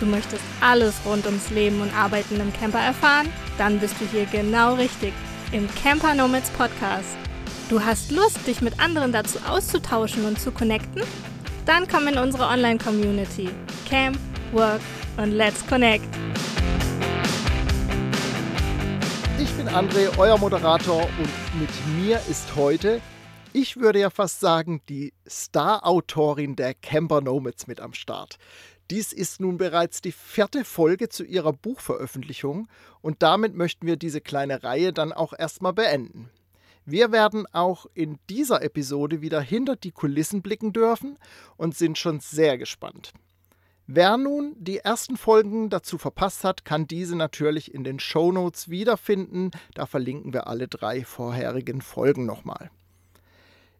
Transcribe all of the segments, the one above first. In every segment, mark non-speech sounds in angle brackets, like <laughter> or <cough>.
Du möchtest alles rund ums Leben und Arbeiten im Camper erfahren? Dann bist du hier genau richtig im Camper Nomads Podcast. Du hast Lust, dich mit anderen dazu auszutauschen und zu connecten? Dann komm in unsere Online-Community. Camp, Work und Let's Connect. Ich bin André, euer Moderator und mit mir ist heute, ich würde ja fast sagen, die Star-Autorin der Camper Nomads mit am Start. Dies ist nun bereits die vierte Folge zu ihrer Buchveröffentlichung und damit möchten wir diese kleine Reihe dann auch erstmal beenden. Wir werden auch in dieser Episode wieder hinter die Kulissen blicken dürfen und sind schon sehr gespannt. Wer nun die ersten Folgen dazu verpasst hat, kann diese natürlich in den Show Notes wiederfinden. Da verlinken wir alle drei vorherigen Folgen nochmal.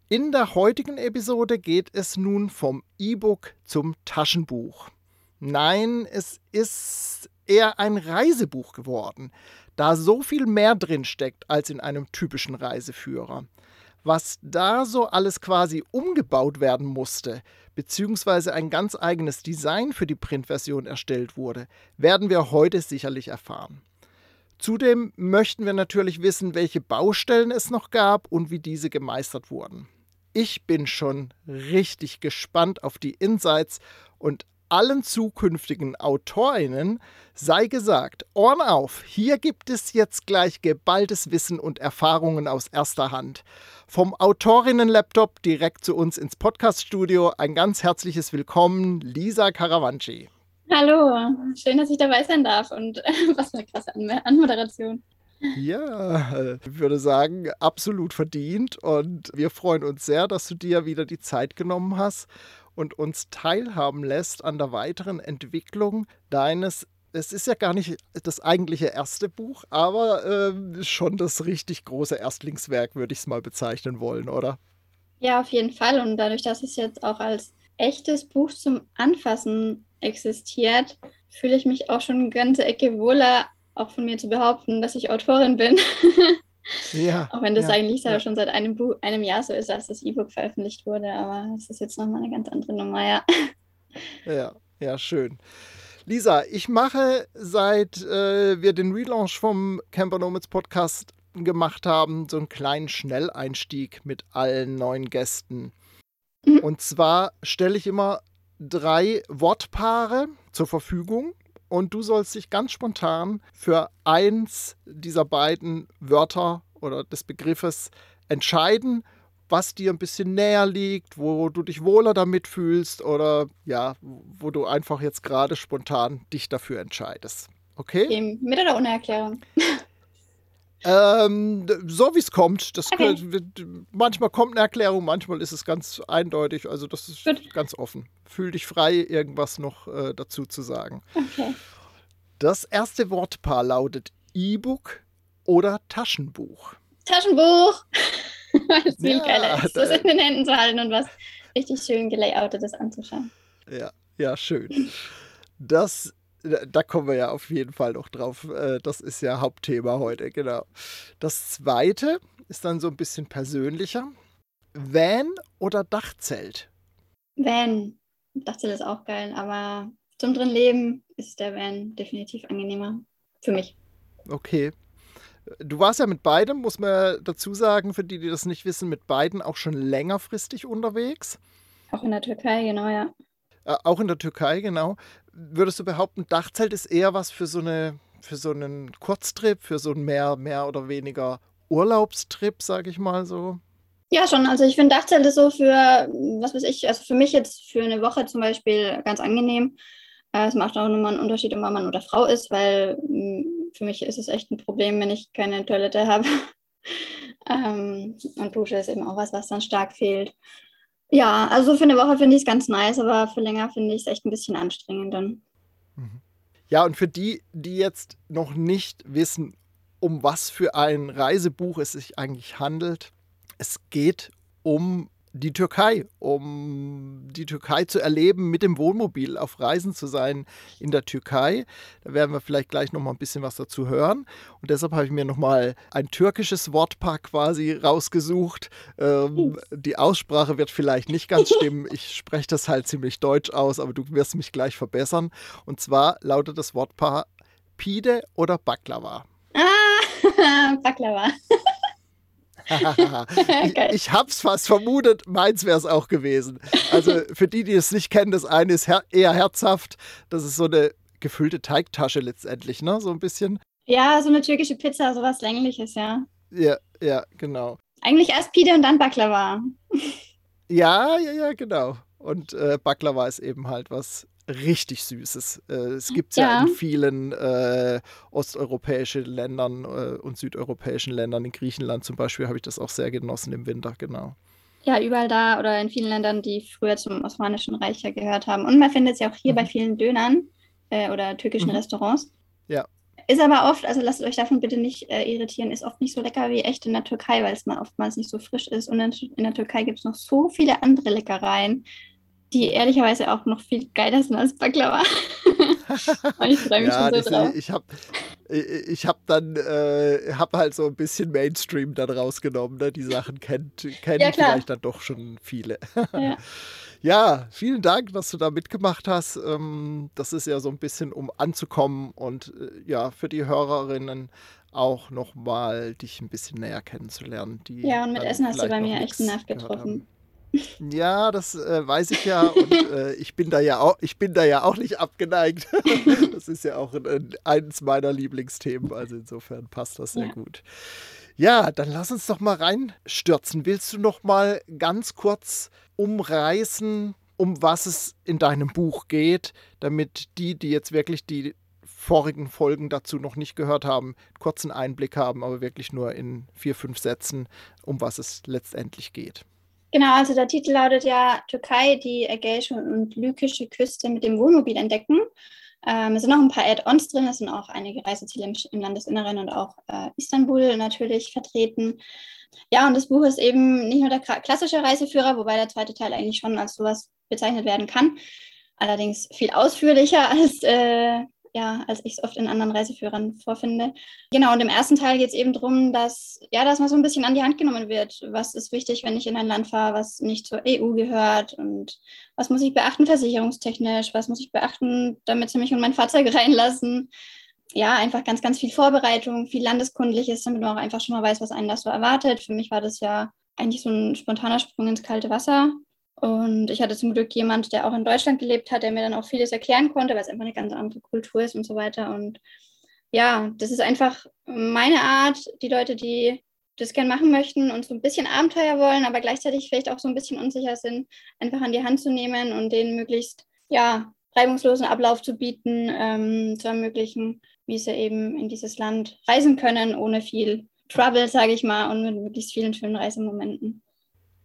In der heutigen Episode geht es nun vom E-Book zum Taschenbuch. Nein, es ist eher ein Reisebuch geworden, da so viel mehr drin steckt als in einem typischen Reiseführer. Was da so alles quasi umgebaut werden musste, beziehungsweise ein ganz eigenes Design für die Printversion erstellt wurde, werden wir heute sicherlich erfahren. Zudem möchten wir natürlich wissen, welche Baustellen es noch gab und wie diese gemeistert wurden. Ich bin schon richtig gespannt auf die Insights und allen zukünftigen Autorinnen sei gesagt, Ohren auf, hier gibt es jetzt gleich geballtes Wissen und Erfahrungen aus erster Hand. Vom Autorinnen-Laptop direkt zu uns ins Podcaststudio ein ganz herzliches Willkommen, Lisa Caravanci. Hallo, schön, dass ich dabei sein darf und <laughs> was eine krasse Anmoderation. Ja, ich würde sagen, absolut verdient und wir freuen uns sehr, dass du dir wieder die Zeit genommen hast und uns teilhaben lässt an der weiteren Entwicklung deines es ist ja gar nicht das eigentliche erste Buch, aber äh, schon das richtig große Erstlingswerk, würde ich es mal bezeichnen wollen, oder? Ja, auf jeden Fall. Und dadurch, dass es jetzt auch als echtes Buch zum Anfassen existiert, fühle ich mich auch schon eine ganze Ecke wohler, auch von mir zu behaupten, dass ich Autorin bin. <laughs> Ja, Auch wenn das ja, eigentlich ja. schon seit einem, Buch, einem Jahr so ist, als das E-Book veröffentlicht wurde, aber es ist jetzt nochmal eine ganz andere Nummer, ja. Ja, ja, schön. Lisa, ich mache seit äh, wir den Relaunch vom Camper Nomads Podcast gemacht haben, so einen kleinen Schnelleinstieg mit allen neuen Gästen. Mhm. Und zwar stelle ich immer drei Wortpaare zur Verfügung und du sollst dich ganz spontan für eins dieser beiden Wörter oder des Begriffes entscheiden, was dir ein bisschen näher liegt, wo du dich wohler damit fühlst oder ja, wo du einfach jetzt gerade spontan dich dafür entscheidest. Okay? okay mit oder ohne Erklärung? Ähm, so wie es kommt. Das okay. kann, manchmal kommt eine Erklärung, manchmal ist es ganz eindeutig. Also das ist Gut. ganz offen. Fühl dich frei, irgendwas noch äh, dazu zu sagen. Okay. Das erste Wortpaar lautet E-Book oder Taschenbuch. Taschenbuch! Weil es viel ja, geiler ist, das in den Händen zu halten und was richtig schön gelayoutetes anzuschauen. Ja, ja, schön. Das da kommen wir ja auf jeden Fall noch drauf. Äh, das ist ja Hauptthema heute, genau. Das zweite ist dann so ein bisschen persönlicher. Van oder Dachzelt? Van. Dachzelt ist auch geil, aber zum drin leben ist der Van definitiv angenehmer. Für mich. Okay. Du warst ja mit beidem, muss man dazu sagen, für die, die das nicht wissen, mit beiden auch schon längerfristig unterwegs. Auch in der Türkei, genau, ja. Äh, auch in der Türkei, genau würdest du behaupten, Dachzelt ist eher was für so, eine, für so einen Kurztrip, für so einen mehr, mehr oder weniger Urlaubstrip, sage ich mal so? Ja, schon. Also ich finde Dachzelt ist so für, was weiß ich, also für mich jetzt für eine Woche zum Beispiel ganz angenehm. Äh, es macht auch nochmal einen Unterschied, ob man Mann oder Frau ist, weil mm, für mich ist es echt ein Problem, wenn ich keine Toilette habe. <laughs> ähm, und Dusche ist eben auch was, was dann stark fehlt. Ja, also für eine Woche finde ich es ganz nice, aber für länger finde ich es echt ein bisschen anstrengend dann. Mhm. Ja, und für die, die jetzt noch nicht wissen, um was für ein Reisebuch es sich eigentlich handelt, es geht um die Türkei, um die Türkei zu erleben, mit dem Wohnmobil auf Reisen zu sein in der Türkei. Da werden wir vielleicht gleich noch mal ein bisschen was dazu hören. Und deshalb habe ich mir noch mal ein türkisches Wortpaar quasi rausgesucht. Ähm, die Aussprache wird vielleicht nicht ganz <laughs> stimmen. Ich spreche das halt ziemlich deutsch aus, aber du wirst mich gleich verbessern. Und zwar lautet das Wortpaar Pide oder Baklava. Ah, <laughs> Baklava. <laughs> ich, ich hab's fast vermutet, meins wäre es auch gewesen. Also für die, die es nicht kennen, das eine ist her eher herzhaft. Das ist so eine gefüllte Teigtasche letztendlich, ne? So ein bisschen. Ja, so eine türkische Pizza, sowas längliches, ja. Ja, ja, genau. Eigentlich erst Pide und dann Baklava. ja, ja, ja, genau. Und äh, Baklava ist eben halt was richtig Süßes. Äh, es gibt es ja. ja. in vielen äh, osteuropäischen Ländern äh, und südeuropäischen Ländern. In Griechenland zum Beispiel habe ich das auch sehr genossen im Winter, genau. Ja, überall da oder in vielen Ländern, die früher zum Osmanischen Reich ja gehört haben. Und man findet es ja auch hier mhm. bei vielen Dönern äh, oder türkischen mhm. Restaurants. Ja. Ist aber oft, also lasst euch davon bitte nicht äh, irritieren, ist oft nicht so lecker wie echt in der Türkei, weil es mal oftmals nicht so frisch ist. Und in, in der Türkei gibt es noch so viele andere Leckereien, die ehrlicherweise auch noch viel geiler sind als Baklava. <laughs> ich freue mich ja, schon so drauf. Ich habe ich hab dann äh, hab halt so ein bisschen Mainstream dann rausgenommen. Ne? Die Sachen kennt, kennen ja, vielleicht dann doch schon viele. Ja. <laughs> ja. vielen Dank, dass du da mitgemacht hast. Ähm, das ist ja so ein bisschen, um anzukommen und äh, ja, für die Hörerinnen auch nochmal dich ein bisschen näher kennenzulernen. ja, und mit Essen hast du bei mir echt einen Nerv getroffen. Ja, das äh, weiß ich ja und äh, ich bin da ja auch, ich bin da ja auch nicht abgeneigt. <laughs> das ist ja auch ein, eines meiner Lieblingsthemen, also insofern passt das sehr ja. gut. Ja, dann lass uns doch mal reinstürzen. Willst du noch mal ganz kurz umreißen, um was es in deinem Buch geht, damit die, die jetzt wirklich die vorigen Folgen dazu noch nicht gehört haben, kurzen Einblick haben, aber wirklich nur in vier, fünf Sätzen, um was es letztendlich geht. Genau, also der Titel lautet ja Türkei, die ägäische und lykische Küste mit dem Wohnmobil entdecken. Ähm, es sind noch ein paar Add-ons drin, es sind auch einige Reiseziele im, im Landesinneren und auch äh, Istanbul natürlich vertreten. Ja, und das Buch ist eben nicht nur der klassische Reiseführer, wobei der zweite Teil eigentlich schon als sowas bezeichnet werden kann. Allerdings viel ausführlicher als äh, ja, als ich es oft in anderen Reiseführern vorfinde. Genau, und im ersten Teil geht es eben darum, dass, ja, dass man so ein bisschen an die Hand genommen wird. Was ist wichtig, wenn ich in ein Land fahre, was nicht zur EU gehört? Und was muss ich beachten versicherungstechnisch? Was muss ich beachten, damit sie mich und mein Fahrzeug <laughs> reinlassen? Ja, einfach ganz, ganz viel Vorbereitung, viel Landeskundliches, damit man auch einfach schon mal weiß, was einen da so erwartet. Für mich war das ja eigentlich so ein spontaner Sprung ins kalte Wasser. Und ich hatte zum Glück jemand, der auch in Deutschland gelebt hat, der mir dann auch vieles erklären konnte, weil es einfach eine ganz andere Kultur ist und so weiter. Und ja, das ist einfach meine Art, die Leute, die das gern machen möchten und so ein bisschen Abenteuer wollen, aber gleichzeitig vielleicht auch so ein bisschen unsicher sind, einfach an die Hand zu nehmen und denen möglichst ja, reibungslosen Ablauf zu bieten, ähm, zu ermöglichen, wie sie eben in dieses Land reisen können, ohne viel Trouble, sage ich mal, und mit möglichst vielen schönen Reisemomenten.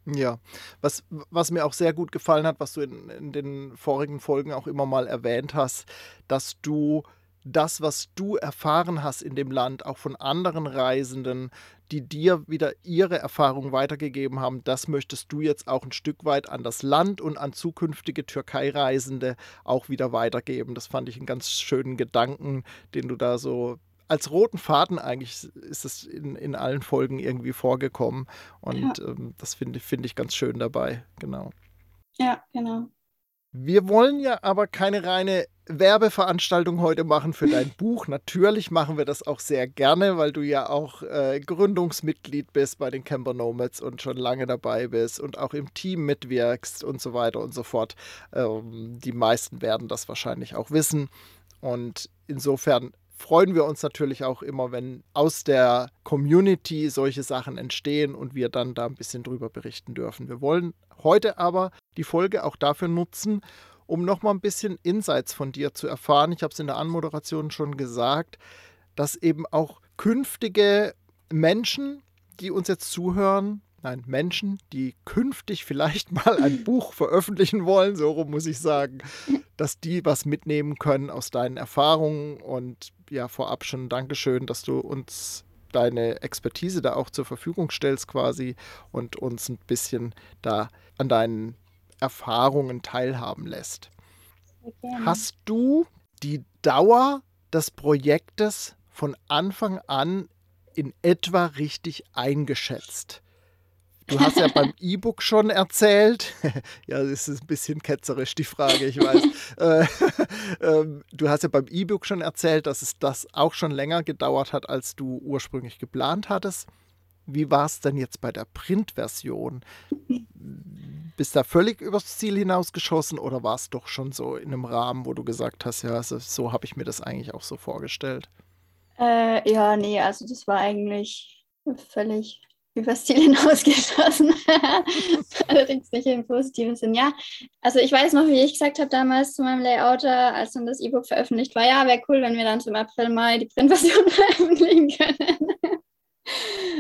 Ja, was, was mir auch sehr gut gefallen hat, was du in, in den vorigen Folgen auch immer mal erwähnt hast, dass du das, was du erfahren hast in dem Land, auch von anderen Reisenden, die dir wieder ihre Erfahrungen weitergegeben haben, das möchtest du jetzt auch ein Stück weit an das Land und an zukünftige Türkei-Reisende auch wieder weitergeben. Das fand ich einen ganz schönen Gedanken, den du da so als roten Faden eigentlich ist es in, in allen Folgen irgendwie vorgekommen. Und ja. ähm, das finde find ich ganz schön dabei, genau. Ja, genau. Wir wollen ja aber keine reine Werbeveranstaltung heute machen für dein <laughs> Buch. Natürlich machen wir das auch sehr gerne, weil du ja auch äh, Gründungsmitglied bist bei den Camper Nomads und schon lange dabei bist und auch im Team mitwirkst und so weiter und so fort. Ähm, die meisten werden das wahrscheinlich auch wissen. Und insofern freuen wir uns natürlich auch immer, wenn aus der Community solche Sachen entstehen und wir dann da ein bisschen drüber berichten dürfen. Wir wollen heute aber die Folge auch dafür nutzen, um nochmal ein bisschen Insights von dir zu erfahren. Ich habe es in der Anmoderation schon gesagt, dass eben auch künftige Menschen, die uns jetzt zuhören, nein, Menschen, die künftig vielleicht mal ein <laughs> Buch veröffentlichen wollen, so rum muss ich sagen, dass die was mitnehmen können aus deinen Erfahrungen. Und ja, vorab schon Dankeschön, dass du uns deine Expertise da auch zur Verfügung stellst quasi und uns ein bisschen da an deinen Erfahrungen teilhaben lässt. Hast du die Dauer des Projektes von Anfang an in etwa richtig eingeschätzt? Du hast ja beim <laughs> E-Book schon erzählt, <laughs> ja, das ist ein bisschen ketzerisch die Frage, ich weiß. <laughs> Äh, ähm, du hast ja beim E-Book schon erzählt, dass es das auch schon länger gedauert hat, als du ursprünglich geplant hattest. Wie war es denn jetzt bei der Printversion? Bist du da völlig übers Ziel hinausgeschossen oder war es doch schon so in einem Rahmen, wo du gesagt hast, ja, also so habe ich mir das eigentlich auch so vorgestellt? Äh, ja, nee, also das war eigentlich völlig übers Ziel <laughs> hinausgeschossen. <laughs> Allerdings nicht im positiven Sinn. Ja, also ich weiß noch, wie ich gesagt habe damals zu meinem Layouter, als dann das E-Book veröffentlicht war, ja, wäre cool, wenn wir dann zum April, Mai die Printversion <laughs> veröffentlichen können.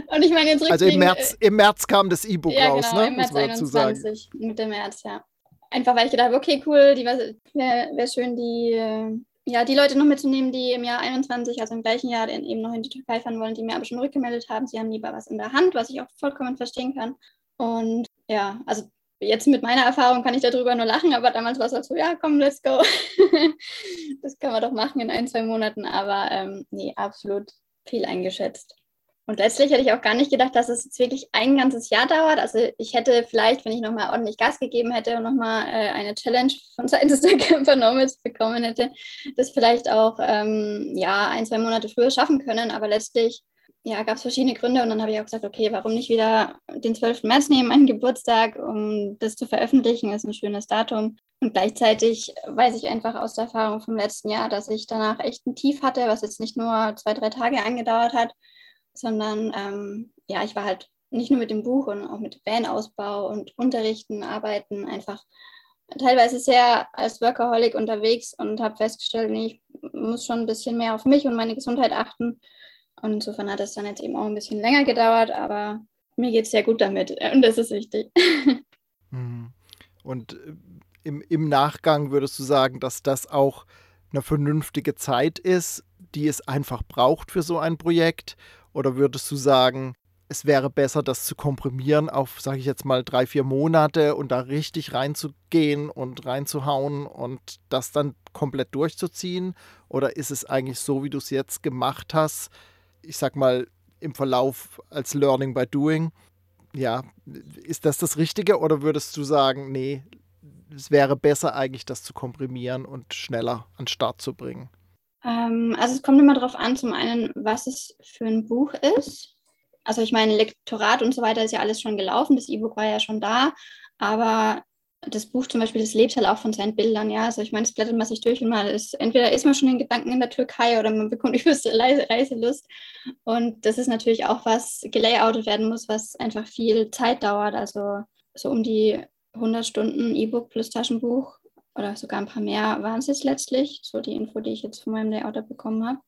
Und ich meine, jetzt Also im März, im März kam das E-Book ja, raus, genau, ne? Im März 21, Mitte März, ja. Einfach weil ich gedacht habe, okay, cool, wäre wär schön, die, äh, ja, die Leute noch mitzunehmen, die im Jahr 21, also im gleichen Jahr, eben noch in die Türkei fahren wollen, die mir aber schon rückgemeldet haben, sie haben lieber was in der Hand, was ich auch vollkommen verstehen kann. Und ja, also jetzt mit meiner Erfahrung kann ich darüber nur lachen, aber damals war es halt so, ja, komm, let's go. <laughs> das können wir doch machen in ein, zwei Monaten, aber ähm, nee, absolut viel eingeschätzt. Und letztlich hätte ich auch gar nicht gedacht, dass es jetzt wirklich ein ganzes Jahr dauert. Also ich hätte vielleicht, wenn ich nochmal ordentlich Gas gegeben hätte und nochmal äh, eine Challenge von <laughs> seitens der Camper Nomads bekommen hätte, das vielleicht auch ähm, ja, ein, zwei Monate früher schaffen können. Aber letztlich ja, gab es verschiedene Gründe und dann habe ich auch gesagt, okay, warum nicht wieder den 12. März nehmen, meinen Geburtstag, um das zu veröffentlichen, ist ein schönes Datum. Und gleichzeitig weiß ich einfach aus der Erfahrung vom letzten Jahr, dass ich danach echt ein Tief hatte, was jetzt nicht nur zwei, drei Tage angedauert hat, sondern ähm, ja, ich war halt nicht nur mit dem Buch und auch mit Van-Ausbau und Unterrichten, Arbeiten einfach teilweise sehr als Workaholic unterwegs und habe festgestellt, nee, ich muss schon ein bisschen mehr auf mich und meine Gesundheit achten. Und insofern hat es dann jetzt eben auch ein bisschen länger gedauert, aber mir geht es sehr gut damit <laughs> und das ist wichtig. <laughs> Mhm. Und äh, im, im Nachgang würdest du sagen, dass das auch eine vernünftige Zeit ist, die es einfach braucht für so ein Projekt? Oder würdest du sagen, es wäre besser, das zu komprimieren auf, sage ich jetzt mal, drei, vier Monate und da richtig reinzugehen und reinzuhauen und das dann komplett durchzuziehen? Oder ist es eigentlich so, wie du es jetzt gemacht hast, ich sag mal, im Verlauf als Learning by Doing? Ja, ist das das Richtige oder würdest du sagen, nee, es wäre besser eigentlich, das zu komprimieren und schneller an den Start zu bringen? Ähm, also es kommt immer darauf an, zum einen, was es für ein Buch ist. Also ich meine, Lektorat und so weiter ist ja alles schon gelaufen, das E-Book war ja schon da, aber das Buch zum Beispiel, das lebt halt auch von seinen Bildern, ja. Also ich meine, es blättert man sich durch und mal ist, entweder ist man schon in Gedanken in der Türkei oder man bekommt <laughs> übelste Reiselust. Und das ist natürlich auch was gelayoutet werden muss, was einfach viel Zeit dauert. Also so um die 100 Stunden E-Book plus Taschenbuch oder sogar ein paar mehr waren es jetzt letztlich, so die Info, die ich jetzt von meinem Layouter bekommen habe.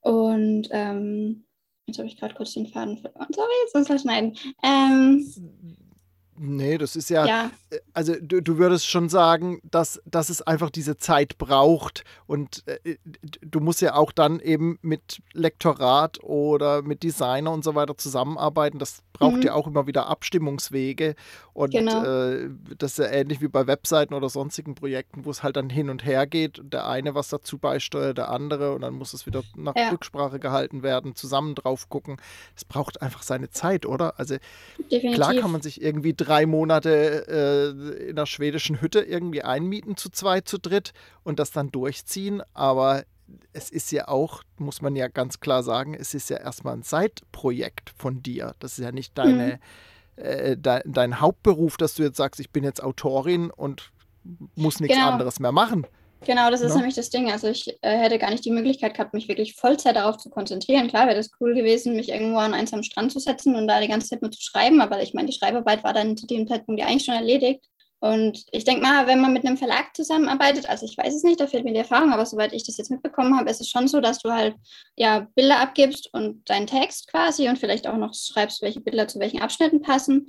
Und ähm, jetzt habe ich gerade kurz den Faden verloren. Sorry, jetzt muss ich schneiden. Ähm, Nee, das ist ja, ja. Äh, also du, du, würdest schon sagen, dass, dass es einfach diese Zeit braucht und äh, du musst ja auch dann eben mit Lektorat oder mit Designer und so weiter zusammenarbeiten. Das braucht mhm. ja auch immer wieder Abstimmungswege und genau. äh, das ist ja ähnlich wie bei Webseiten oder sonstigen Projekten, wo es halt dann hin und her geht und der eine was dazu beisteuert, der andere und dann muss es wieder nach ja. Rücksprache gehalten werden, zusammen drauf gucken. Es braucht einfach seine Zeit, oder? Also Definitiv. klar kann man sich irgendwie drei Monate äh, in einer schwedischen Hütte irgendwie einmieten, zu zweit, zu dritt und das dann durchziehen. Aber es ist ja auch, muss man ja ganz klar sagen, es ist ja erstmal ein Seitprojekt von dir. Das ist ja nicht deine, mhm. äh, de, dein Hauptberuf, dass du jetzt sagst, ich bin jetzt Autorin und muss nichts genau. anderes mehr machen. Genau, das ist no? nämlich das Ding. Also ich äh, hätte gar nicht die Möglichkeit gehabt, mich wirklich Vollzeit darauf zu konzentrieren. Klar wäre das cool gewesen, mich irgendwo an einen einsamen Strand zu setzen und da die ganze Zeit nur zu schreiben, aber ich meine, die Schreibarbeit war dann zu dem Zeitpunkt ja eigentlich schon erledigt. Und ich denke mal, wenn man mit einem Verlag zusammenarbeitet, also ich weiß es nicht, da fehlt mir die Erfahrung, aber soweit ich das jetzt mitbekommen habe, ist es schon so, dass du halt ja Bilder abgibst und deinen Text quasi und vielleicht auch noch schreibst, welche Bilder zu welchen Abschnitten passen.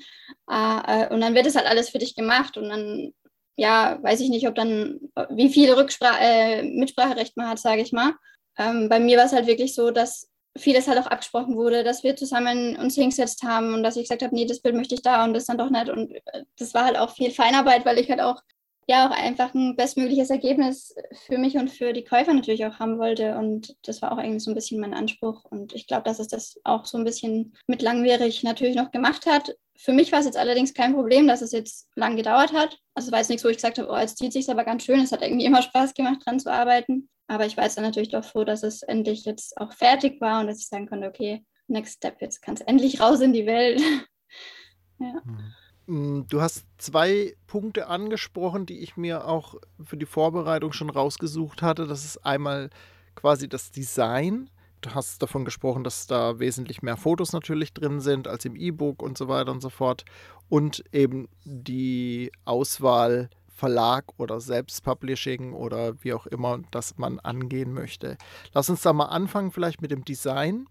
Äh, und dann wird es halt alles für dich gemacht und dann ja, weiß ich nicht, ob dann, wie viel Rückspra äh, Mitspracherecht man hat, sage ich mal. Ähm, bei mir war es halt wirklich so, dass vieles halt auch abgesprochen wurde, dass wir zusammen uns hingesetzt haben und dass ich gesagt habe, nee, das Bild möchte ich da und das dann doch nicht. Und äh, das war halt auch viel Feinarbeit, weil ich halt auch ja auch einfach ein bestmögliches Ergebnis für mich und für die Käufer natürlich auch haben wollte. Und das war auch eigentlich so ein bisschen mein Anspruch. Und ich glaube, dass es das auch so ein bisschen mit langwierig natürlich noch gemacht hat. Für mich war es jetzt allerdings kein Problem, dass es jetzt lang gedauert hat. Also es war jetzt nichts, wo ich gesagt habe, oh, jetzt zieht sich aber ganz schön. Es hat irgendwie immer Spaß gemacht, dran zu arbeiten. Aber ich war jetzt dann natürlich doch froh, dass es endlich jetzt auch fertig war und dass ich sagen konnte, okay, next step, jetzt kann es endlich raus in die Welt. <laughs> ja. Mhm. Mm, du hast zwei Punkte angesprochen, die ich mir auch für die Vorbereitung schon rausgesucht hatte. Das ist einmal quasi das Design. Du hast davon gesprochen, dass da wesentlich mehr Fotos natürlich drin sind als im E-Book und so weiter und so fort. Und eben die Auswahl Verlag oder Selbstpublishing oder wie auch immer das man angehen möchte. Lass uns da mal anfangen, vielleicht mit dem Design.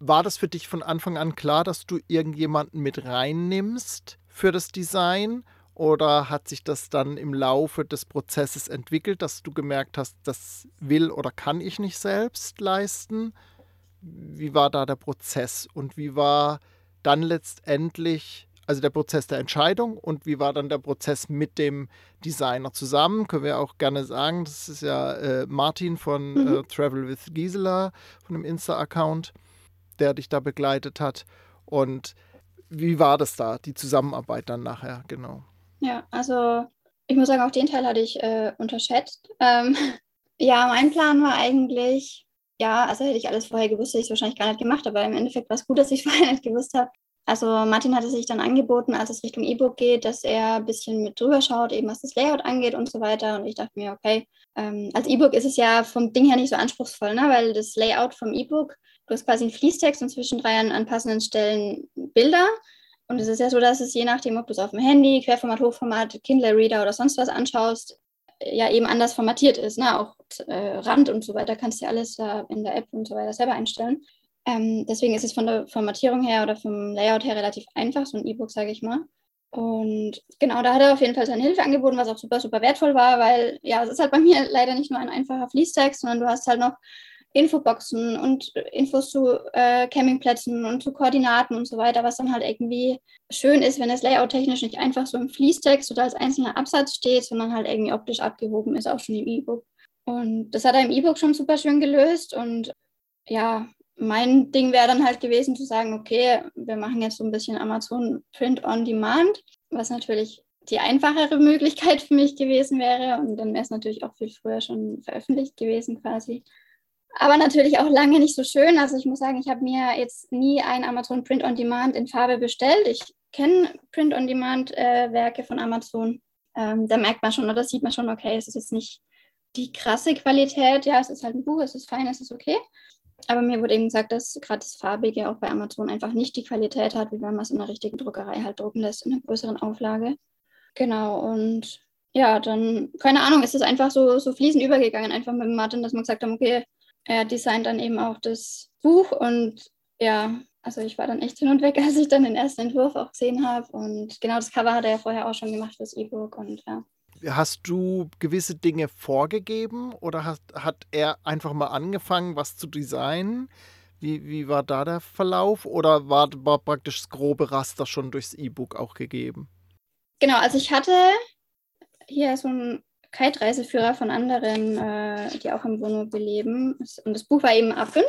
War das für dich von Anfang an klar, dass du irgendjemanden mit reinnimmst, für das Design? Oder hat sich das dann im Laufe des Prozesses entwickelt, dass du gemerkt hast, das will oder kann ich nicht selbst leisten? Wie war da der Prozess und wie war dann letztendlich, also der Prozess der Entscheidung und wie war dann der Prozess mit dem Designer zusammen? Können wir auch gerne sagen, das ist ja äh, Martin von mhm. äh, Travel with Gisela, von dem Insta-Account, der dich da begleitet hat. Und wie war das da, die Zusammenarbeit dann nachher, genau? Ja, also ich muss sagen, auch den Teil hatte ich äh, unterschätzt. Ähm, <laughs> ja, mein Plan war eigentlich, ja, also hätte ich alles vorher gewusst, hätte ich es wahrscheinlich gar nicht gemacht, aber im Endeffekt war es gut, dass ich es <laughs> vorher nicht gewusst habe. Also Martin hatte sich dann angeboten, als es Richtung E-Book geht, dass er ein bisschen mit drüber schaut, eben was das Layout angeht und so weiter. Und ich dachte mir, okay, ähm, als E-Book ist es ja vom Ding her nicht so anspruchsvoll, ne? weil das Layout vom E-Book Du hast quasi einen Fließtext und zwischendrin an, an passenden Stellen Bilder. Und es ist ja so, dass es je nachdem, ob du es auf dem Handy, Querformat, Hochformat, Kindle Reader oder sonst was anschaust, ja eben anders formatiert ist. Ne? Auch äh, Rand und so weiter kannst du ja alles da in der App und so weiter selber einstellen. Ähm, deswegen ist es von der Formatierung her oder vom Layout her relativ einfach, so ein E-Book, sage ich mal. Und genau, da hat er auf jeden Fall seine Hilfe angeboten, was auch super, super wertvoll war, weil ja, es ist halt bei mir <laughs> leider nicht nur ein einfacher Fließtext, sondern du hast halt noch Infoboxen und Infos zu äh, Campingplätzen und zu Koordinaten und so weiter, was dann halt irgendwie schön ist, wenn das Layout technisch nicht einfach so im Fließtext oder als einzelner Absatz steht, sondern halt irgendwie optisch abgehoben ist, auch schon im E-Book. Und das hat er im E-Book schon super schön gelöst und ja, mein Ding wäre dann halt gewesen zu sagen, okay, wir machen jetzt so ein bisschen Amazon Print on Demand, was natürlich die einfachere Möglichkeit für mich gewesen wäre und dann wäre es natürlich auch viel früher schon veröffentlicht gewesen quasi aber natürlich auch lange nicht so schön. Also ich muss sagen, ich habe mir jetzt nie ein Amazon Print on Demand in Farbe bestellt. Ich kenne Print on Demand äh, Werke von Amazon. Ähm, da merkt man schon oder sieht man schon, okay, es ist jetzt nicht die krasse Qualität. Ja, es ist halt ein Buch, es ist fein, es ist okay. Aber mir wurde eben gesagt, dass gerade das Farbige auch bei Amazon einfach nicht die Qualität hat, wie wenn man es in einer richtigen Druckerei halt drucken lässt, in einer größeren Auflage. Genau, und ja, dann, keine Ahnung, ist es einfach so, so fließend übergegangen, einfach mit Martin, dass man gesagt hat, okay, er designt dann eben auch das Buch und ja, also ich war dann echt hin und weg, <laughs> als ich dann den ersten Entwurf auch gesehen habe. Und genau das Cover hat er ja vorher auch schon gemacht fürs E-Book und ja. Hast du gewisse Dinge vorgegeben oder hat, hat er einfach mal angefangen, was zu designen? Wie, wie war da der Verlauf oder war, war praktisch das grobe Raster schon durchs E-Book auch gegeben? Genau, also ich hatte hier so ein Kite-Reiseführer von anderen, äh, die auch im Wohnmobil leben. Und das Buch war eben A5.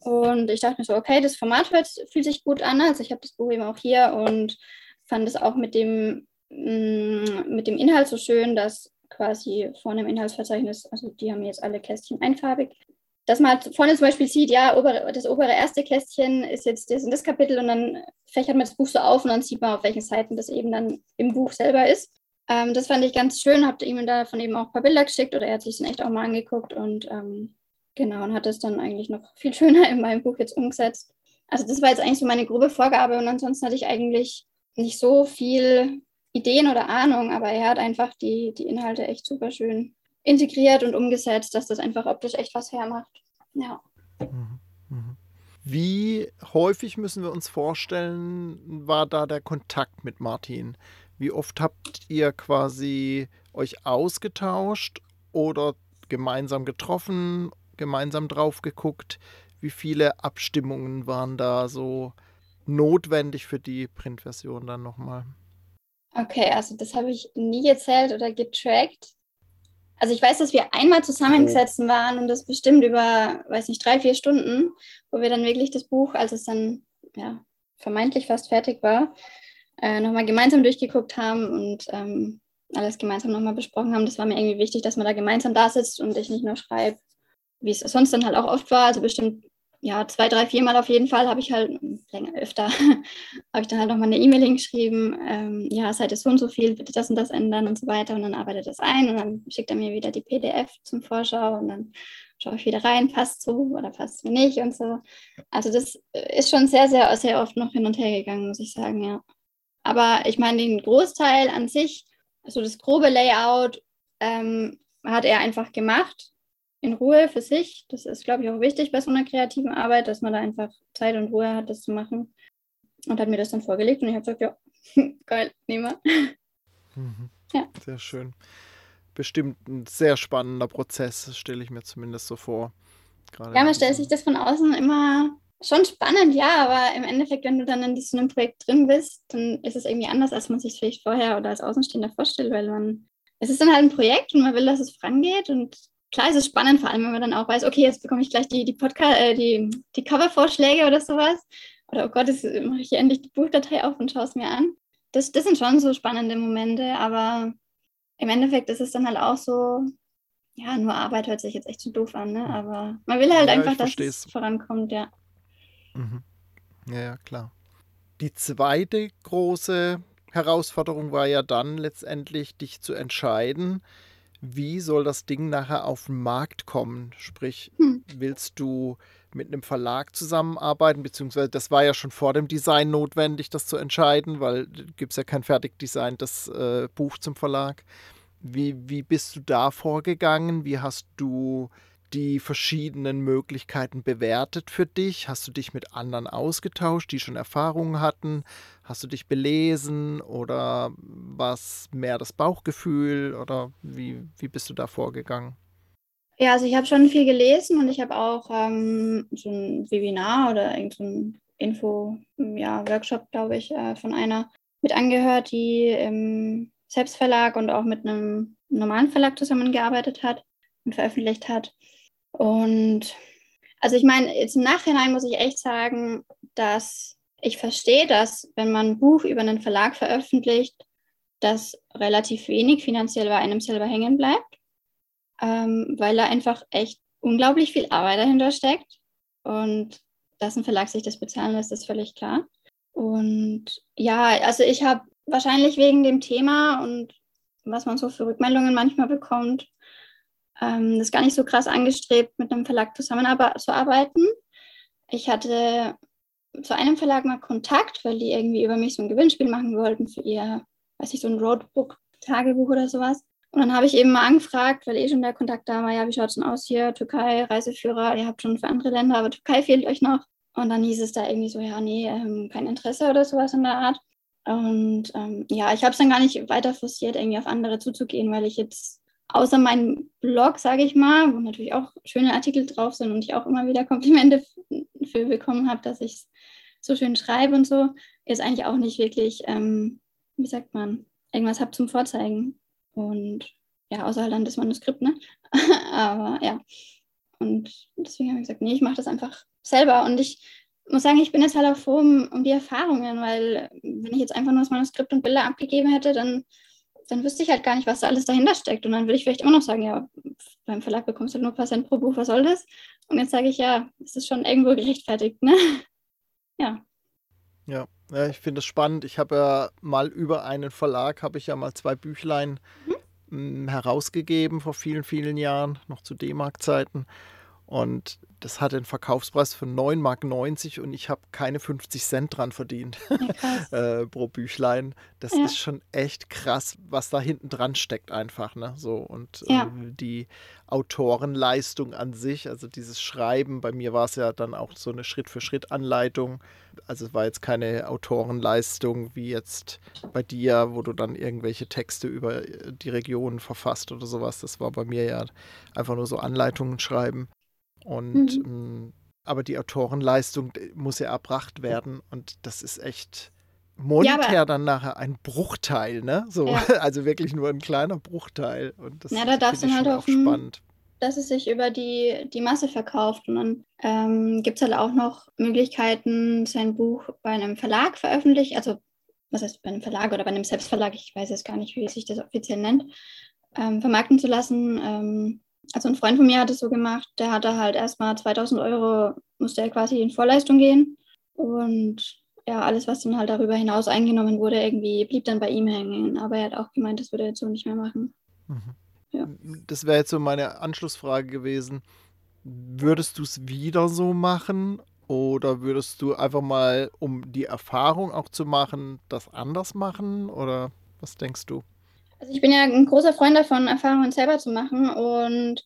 Und ich dachte mir so, okay, das Format hört, fühlt sich gut an. Also ich habe das Buch eben auch hier und fand es auch mit dem, mh, mm, mit dem Inhalt so schön, dass quasi vorne im Inhaltsverzeichnis, also die haben jetzt alle Kästchen einfarbig, dass man halt vorne zum Beispiel sieht, ja, obere, das obere erste Kästchen ist jetzt das das Kapitel und dann fächert man das Buch so auf und dann sieht man, auf welchen Seiten das eben dann im Buch selber ist. Ähm, das fand ich ganz schön, habe ihm davon eben auch ein paar Bilder geschickt oder er hat sich dann echt auch mal angeguckt und ähm, genau, und hat das dann eigentlich noch <laughs> viel schöner in meinem Buch jetzt umgesetzt. Also das war jetzt eigentlich so meine grobe Vorgabe und ansonsten hatte ich eigentlich nicht so viel Ideen oder Ahnung, aber er hat einfach die, die Inhalte echt super schön integriert und umgesetzt, dass das einfach optisch echt was hermacht. Ja. Mhm, mhm. Wie häufig müssen wir uns vorstellen, war da der Kontakt mit Martin? Wie oft habt ihr quasi euch ausgetauscht oder gemeinsam getroffen, gemeinsam drauf geguckt? wie viele Abstimmungen waren da so notwendig für die Printversion dann nochmal? Okay, also das habe ich nie gezählt oder getrackt. Also ich weiß, dass wir einmal zusammengesetzt waren und das bestimmt über, weiß nicht, drei, vier Stunden, wo wir dann wirklich das Buch, als es dann ja, vermeintlich fast fertig war, äh, nochmal gemeinsam durchgeguckt haben und ähm, alles gemeinsam nochmal besprochen haben. Das war mir irgendwie wichtig, dass man da gemeinsam da sitzt und ich nicht nur schreibe, wie es sonst dann halt auch oft war. Also bestimmt ja, zwei, drei, viermal auf jeden Fall habe ich halt, länger, öfter, <laughs> habe ich dann halt nochmal eine E-Mail hingeschrieben, ähm, ja, Seite so und so viel, bitte das und das ändern und so weiter. Und dann arbeitet das ein und dann schickt er mir wieder die PDF zum Vorschau und dann schaue ich wieder rein, passt so oder passt mir nicht und so. Also das ist schon sehr, sehr, sehr oft noch hin und her gegangen, muss ich sagen, ja. Aber ich meine, den Großteil an sich, also das grobe Layout, ähm, hat er einfach gemacht in Ruhe für sich. Das ist, glaube ich, auch wichtig bei so einer kreativen Arbeit, dass man da einfach Zeit und Ruhe hat, das zu machen. Und hat mir das dann vorgelegt und ich habe gesagt, ja, <laughs> geil, nehmen wir. Mhm. Ja. Sehr schön. Bestimmt ein sehr spannender Prozess, stelle ich mir zumindest so vor. Gerade ja, man stellt sich das von außen immer schon spannend, ja, aber im Endeffekt, wenn du dann in so einem Projekt drin bist, dann ist es irgendwie anders, als man sich vielleicht vorher oder als Außenstehender vorstellt, weil man, es ist dann halt ein Projekt und man will, dass es vorangeht und klar ist es spannend, vor allem wenn man dann auch weiß, okay, jetzt bekomme ich gleich die, die Podcast, äh, die, die Cover-Vorschläge oder sowas. Oder oh Gott, jetzt mache ich hier endlich die Buchdatei auf und schaue es mir an. Das, das sind schon so spannende Momente, aber im Endeffekt ist es dann halt auch so, ja, nur Arbeit hört sich jetzt echt zu so doof an, ne? Aber man will halt ja, einfach, dass es vorankommt, ja. Mhm. Ja, ja, klar. Die zweite große Herausforderung war ja dann letztendlich, dich zu entscheiden, wie soll das Ding nachher auf den Markt kommen? Sprich, hm. willst du mit einem Verlag zusammenarbeiten, beziehungsweise das war ja schon vor dem Design notwendig, das zu entscheiden, weil gibt es ja kein fertig designtes äh, Buch zum Verlag. Wie, wie bist du da vorgegangen? Wie hast du die verschiedenen Möglichkeiten bewertet für dich? Hast du dich mit anderen ausgetauscht, die schon Erfahrungen hatten? Hast du dich belesen oder was mehr das Bauchgefühl oder wie, wie bist du da vorgegangen? Ja, also ich habe schon viel gelesen und ich habe auch ähm, so ein Webinar oder irgendein Info-Workshop, ja, glaube ich, äh, von einer mit angehört, die im Selbstverlag und auch mit einem normalen Verlag zusammengearbeitet hat und veröffentlicht hat. Und also ich meine, jetzt im Nachhinein muss ich echt sagen, dass ich verstehe, dass wenn man ein Buch über einen Verlag veröffentlicht, dass relativ wenig finanziell bei einem selber hängen bleibt, ähm, weil da einfach echt unglaublich viel Arbeit dahinter steckt. Und dass ein Verlag sich das bezahlen lässt, ist völlig klar. Und ja, also ich habe wahrscheinlich wegen dem Thema und was man so für Rückmeldungen manchmal bekommt, ähm, das gar nicht so krass angestrebt, mit einem Verlag zusammenzuarbeiten. Ich hatte zu einem Verlag mal Kontakt, weil die irgendwie über mich so ein Gewinnspiel machen wollten für ihr, weiß ich, so ein Roadbook-Tagebuch oder sowas. Und dann habe ich eben mal angefragt, weil eh schon der Kontakt da war, ja, wie schaut es denn aus hier? Türkei, Reiseführer, ihr habt schon für andere Länder, aber Türkei fehlt euch noch. Und dann hieß es da irgendwie so, ja, nee, ähm, kein Interesse oder sowas in der Art. Und ähm, ja, ich habe es dann gar nicht weiter forciert, irgendwie auf andere zuzugehen, weil ich jetzt außer meinem Blog, sage ich mal, wo natürlich auch schöne Artikel drauf sind und ich auch immer wieder Komplimente für bekommen habe, dass ich es so schön schreibe und so, ist eigentlich auch nicht wirklich, ähm, wie sagt man, irgendwas habe zum Vorzeigen. Und ja, außer halt dann das Manuskript, ne? <laughs> Aber ja. Und deswegen habe ich gesagt, nee, ich mache das einfach selber. Und ich muss sagen, ich bin jetzt halt auch froh um, um die Erfahrungen, weil wenn ich jetzt einfach nur das Manuskript und Bilder abgegeben hätte, dann dann wüsste ich halt gar nicht, was da alles dahinter steckt. Und dann würde ich vielleicht immer noch sagen, ja, beim Verlag bekommst du nur ein paar Cent pro Buch, was soll das? Und jetzt sage ich, ja, es ist schon irgendwo gerechtfertigt, ne? <laughs> Ja. Ja, ja ich finde es spannend. Ich habe ja mal über einen Verlag, habe ich ja mal zwei Büchlein mhm. herausgegeben vor vielen, vielen Jahren, noch zu D-Mark-Zeiten. Und das hat einen Verkaufspreis von 9,90 Mark und ich habe keine 50 Cent dran verdient <laughs> äh, pro Büchlein. Das ja. ist schon echt krass, was da hinten dran steckt einfach. Ne? So, und ja. äh, die Autorenleistung an sich, also dieses Schreiben, bei mir war es ja dann auch so eine Schritt-für-Schritt-Anleitung. Also es war jetzt keine Autorenleistung wie jetzt bei dir, wo du dann irgendwelche Texte über äh, die Region verfasst oder sowas. Das war bei mir ja einfach nur so Anleitungen schreiben. Und mhm. Aber die Autorenleistung muss ja erbracht werden und das ist echt monetär ja, dann nachher ein Bruchteil, ne? So, ja. <laughs> also wirklich nur ein kleiner Bruchteil. Und das ja, da darfst du halt auch spannend. Dass es sich über die, die Masse verkauft. Und dann ähm, gibt es halt auch noch Möglichkeiten, sein Buch bei einem Verlag veröffentlicht, also was heißt bei einem Verlag oder bei einem Selbstverlag, ich weiß jetzt gar nicht, wie sich das offiziell nennt, ähm, vermarkten zu lassen. Ähm, also ein Freund von mir hat es so gemacht, der hatte halt erstmal 2000 Euro, musste er quasi in Vorleistung gehen und ja, alles, was dann halt darüber hinaus eingenommen wurde, irgendwie blieb dann bei ihm hängen. Aber er hat auch gemeint, das würde er jetzt so nicht mehr machen. Mhm. Ja. Das wäre jetzt so meine Anschlussfrage gewesen. Würdest du es wieder so machen oder würdest du einfach mal, um die Erfahrung auch zu machen, das anders machen? Oder was denkst du? Also ich bin ja ein großer Freund davon, Erfahrungen selber zu machen. Und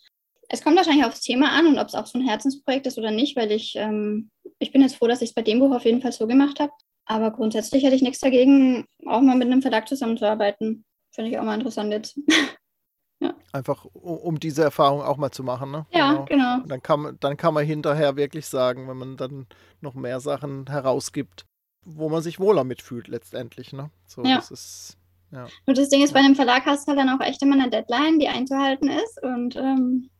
es kommt wahrscheinlich aufs Thema an und ob es auch so ein Herzensprojekt ist oder nicht, weil ich, ähm, ich bin jetzt froh, dass ich es bei dem Buch auf jeden Fall so gemacht habe. Aber grundsätzlich hätte ich nichts dagegen, auch mal mit einem Verlag zusammenzuarbeiten. Finde ich auch mal interessant jetzt. <laughs> ja. Einfach um diese Erfahrung auch mal zu machen, ne? Ja, genau. genau. Dann, kann, dann kann man hinterher wirklich sagen, wenn man dann noch mehr Sachen herausgibt, wo man sich wohler mitfühlt letztendlich, ne? So, ja. das ist ja. Und das Ding ist, bei einem Verlag hast du halt dann auch echt immer eine Deadline, die einzuhalten ist. Und ähm,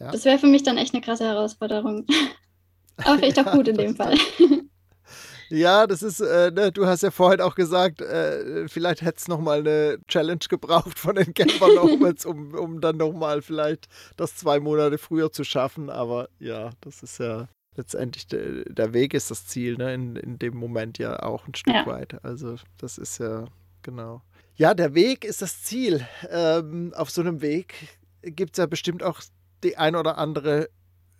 ja. das wäre für mich dann echt eine krasse Herausforderung. <laughs> Aber vielleicht auch gut in dem Fall. <laughs> Ja, das ist, äh, ne, du hast ja vorhin auch gesagt, äh, vielleicht hätte es nochmal eine Challenge gebraucht von den Camper Nomads, <laughs> um, um dann nochmal vielleicht das zwei Monate früher zu schaffen. Aber ja, das ist ja letztendlich de, der Weg ist das Ziel, ne? in, in dem Moment ja auch ein Stück ja. weit. Also das ist ja genau. Ja, der Weg ist das Ziel. Ähm, auf so einem Weg gibt es ja bestimmt auch die ein oder andere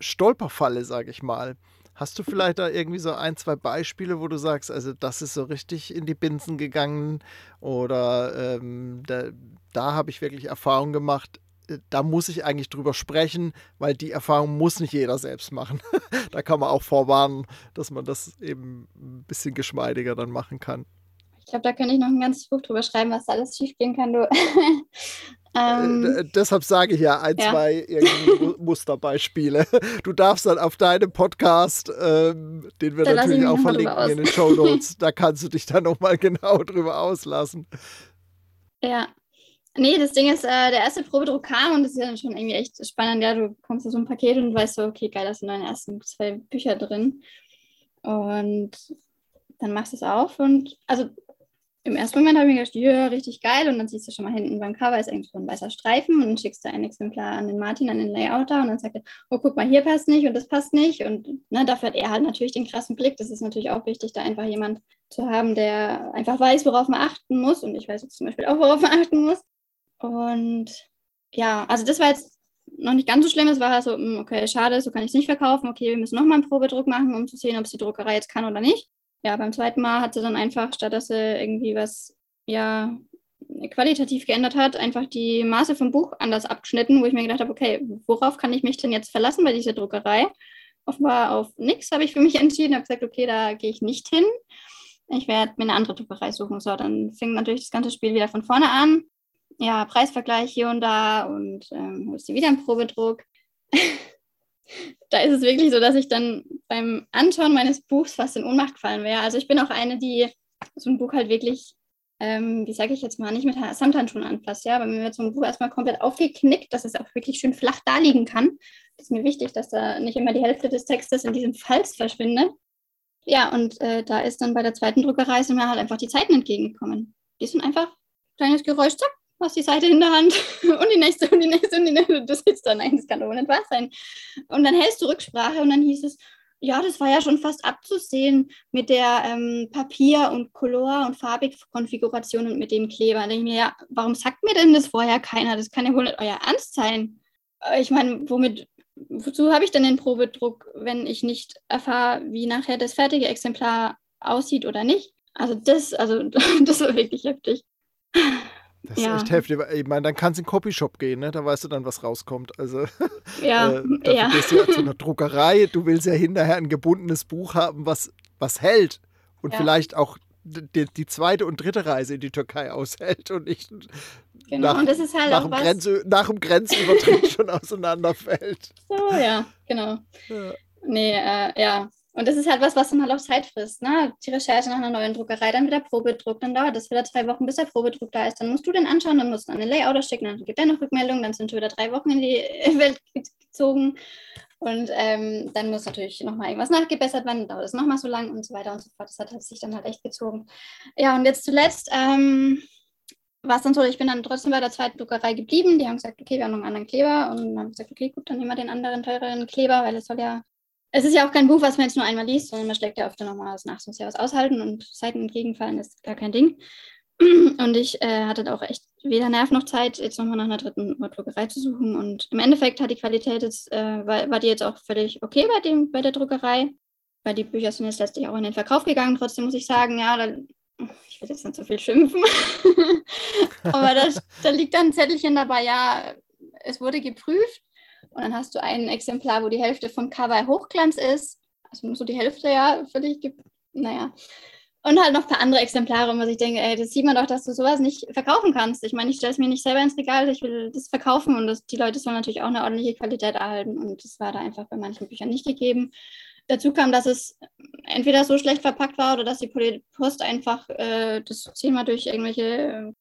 Stolperfalle, sage ich mal. Hast du vielleicht da irgendwie so ein, zwei Beispiele, wo du sagst, also das ist so richtig in die Binsen gegangen oder ähm, da, da habe ich wirklich Erfahrung gemacht, äh, da muss ich eigentlich drüber sprechen, weil die Erfahrung muss nicht jeder selbst machen. <laughs> da kann man auch vorwarnen, dass man das eben ein bisschen geschmeidiger dann machen kann. Ich glaube, da könnte ich noch ein ganzes Buch drüber schreiben, was da alles schiefgehen kann, du. <laughs> ähm, äh, deshalb sage ich ja ein, ja. zwei <laughs> Musterbeispiele. Du darfst dann auf deinem Podcast, ähm, den wir da natürlich auch verlinken in den Show <laughs> Notes, da kannst du dich dann nochmal genau drüber auslassen. Ja. Nee, das Ding ist, äh, der erste Probedruck kam und das ist ja dann schon irgendwie echt spannend. Ja, du kommst in so ein Paket und weißt so, okay, geil, da sind deine ersten zwei Bücher drin. Und dann machst du es auf und also im ersten Moment habe ich mir gedacht, ja, richtig geil. Und dann siehst du schon mal hinten beim Cover ist irgendwie so ein weißer Streifen und dann schickst du ein Exemplar an den Martin, an den Layouter und dann sagt er, oh, guck mal, hier passt nicht und das passt nicht. Und ne, dafür hat er halt natürlich den krassen Blick. Das ist natürlich auch wichtig, da einfach jemand zu haben, der einfach weiß, worauf man achten muss. Und ich weiß jetzt zum Beispiel auch, worauf man <laughs> achten muss. Und ja, also das war jetzt noch nicht ganz so schlimm. Es war halt so, hm, okay, schade, so kann ich es nicht verkaufen. Okay, wir müssen nochmal einen Probedruck machen, um zu sehen, ob es die Druckerei jetzt kann oder nicht ja, beim zweiten Mal hat sie dann einfach, statt dass sie irgendwie was, ja, qualitativ geändert hat, einfach die Maße vom Buch anders abgeschnitten, wo ich mir gedacht habe, okay, worauf kann ich mich denn jetzt verlassen bei dieser Druckerei? Offenbar auf nichts habe ich für mich <laughs> entschieden, habe gesagt, okay, da gehe ich nicht hin. Ich werde mir eine andere Druckerei suchen. So, dann fing natürlich das ganze Spiel wieder von vorne an. Ja, Preisvergleich hier und da und ähm, dir wieder einen Probedruck. <laughs> da ist es wirklich so, dass ich dann beim Anschauen meines Buchs fast in Ohnmacht gefallen wäre. Also ich bin auch eine, die so ein Buch halt wirklich, ähm, wie sage ich jetzt mal, nicht mit Samthandschuhen anfasst. Ja, aber mir wird so ein Buch erstmal komplett aufgeknickt, dass es auch wirklich schön flach da liegen kann. Das ist mir wichtig, dass da nicht immer die Hälfte des Textes in diesem Falz verschwindet. Ja, und äh, da ist dann bei der zweiten Druckerei sind mir halt einfach die Zeiten entgegengekommen. Die sind einfach kleines Geräusch, zack, hast die Seite in der Hand <laughs> und die nächste und die nächste und die nächste. Du sitzt da, nein, das kann doch nicht wahr sein. Und dann hältst du Rücksprache und dann hieß es, ja, das war ja schon fast abzusehen mit der ähm, Papier- und Color- und Farbigkonfiguration und mit dem Kleber. Da denke ich mir, ja, warum sagt mir denn das vorher keiner? Das kann ja wohl nicht euer Ernst sein. Äh, ich meine, womit, wozu habe ich denn den Probedruck, wenn ich nicht erfahre, wie nachher das fertige Exemplar aussieht oder nicht? Also das, also <laughs> das war wirklich heftig. Das ist ja. echt heftig. Ich meine, dann kannst du in den Copyshop gehen, ne? da weißt du dann, was rauskommt. Also, <laughs> ja, äh, ja. bist du ja zu einer Druckerei. Du willst ja hinterher ein gebundenes Buch haben, was, was hält und ja. vielleicht auch die, die, zweite und dritte Reise in die Türkei aushält und nicht genau. nach, und das ist halt nach, auch dem, Grenz, nach dem Grenzübertritt <laughs> schon auseinanderfällt. So, ja, genau. Ja. Nee, äh, ja. Und das ist halt was, was dann halt auch Zeit frisst. Ne? Die Recherche nach einer neuen Druckerei, dann wieder Probedruck, dann dauert das wieder zwei Wochen, bis der Probedruck da ist. Dann musst du den anschauen, dann musst du eine Layouter schicken, dann gibt er noch Rückmeldung, dann sind wir wieder drei Wochen in die <laughs> Welt gezogen. Und ähm, dann muss natürlich nochmal irgendwas nachgebessert werden, dann dauert es nochmal so lang und so weiter und so fort. Das hat sich dann halt echt gezogen. Ja, und jetzt zuletzt ähm, war es dann so, ich bin dann trotzdem bei der zweiten Druckerei geblieben. Die haben gesagt, okay, wir haben noch einen anderen Kleber. Und dann haben gesagt, okay, gut, dann nehmen wir den anderen teureren Kleber, weil es soll ja es ist ja auch kein Buch, was man jetzt nur einmal liest, sondern man schlägt ja öfter nochmal was nach. Es muss ja was aushalten und Seiten entgegenfallen ist gar kein Ding. <clears throat> Und ich äh, hatte auch echt weder Nerv noch Zeit, jetzt nochmal nach einer dritten Druckerei zu suchen. Und im Endeffekt hat die Qualität jetzt, äh, war, war, die jetzt auch völlig okay bei, dem, bei der Druckerei, weil die Bücher sind jetzt letztlich auch in den Verkauf gegangen. Trotzdem muss ich sagen, ja, da, ich will jetzt nicht so viel schimpfen, <laughs> aber da, da liegt dann ein Zettelchen dabei, ja, es wurde geprüft und dann hast du ein Exemplar, wo die Hälfte vom Cover Hochglanz ist. Also nur so die Hälfte, ja, völlig, naja. Und halt noch ein paar andere Exemplare, wo ich denke, ey, das sieht man doch, dass du sowas nicht verkaufen kannst. Ich meine, ich stelle es mir nicht selber ins Regal, ich will das verkaufen und das, die Leute sollen natürlich auch eine ordentliche Qualität erhalten. Und das war da einfach bei manchen Büchern nicht gegeben. Dazu kam, dass es entweder so schlecht verpackt war oder dass die Post einfach äh, das zehnmal durch irgendwelche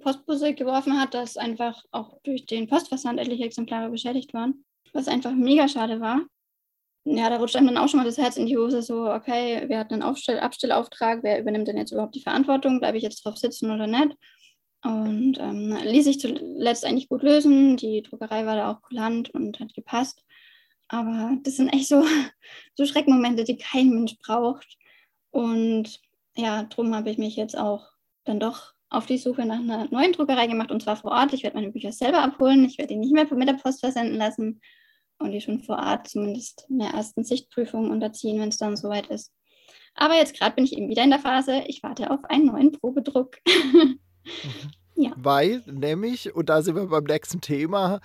Postbusse geworfen hat, dass einfach auch durch den Postversand etliche Exemplare beschädigt waren, was einfach mega schade war. Ja, da rutscht einem dann auch schon mal das Herz in die Hose, so, okay, wir hatten einen Aufstell Abstellauftrag, wer übernimmt denn jetzt überhaupt die Verantwortung, bleibe ich jetzt drauf sitzen oder nicht? Und ähm, ließ sich zuletzt eigentlich gut lösen, die Druckerei war da auch kulant und hat gepasst. Aber das sind echt so, <laughs> so Schreckmomente, die kein Mensch braucht. Und ja, darum habe ich mich jetzt auch dann doch auf die Suche nach einer neuen Druckerei gemacht und zwar vor Ort. Ich werde meine Bücher selber abholen. Ich werde die nicht mehr mit der Post versenden lassen und die schon vor Ort zumindest einer ersten Sichtprüfung unterziehen, wenn es dann soweit ist. Aber jetzt gerade bin ich eben wieder in der Phase, ich warte auf einen neuen Probedruck. <laughs> ja. Weil, nämlich, und da sind wir beim nächsten Thema,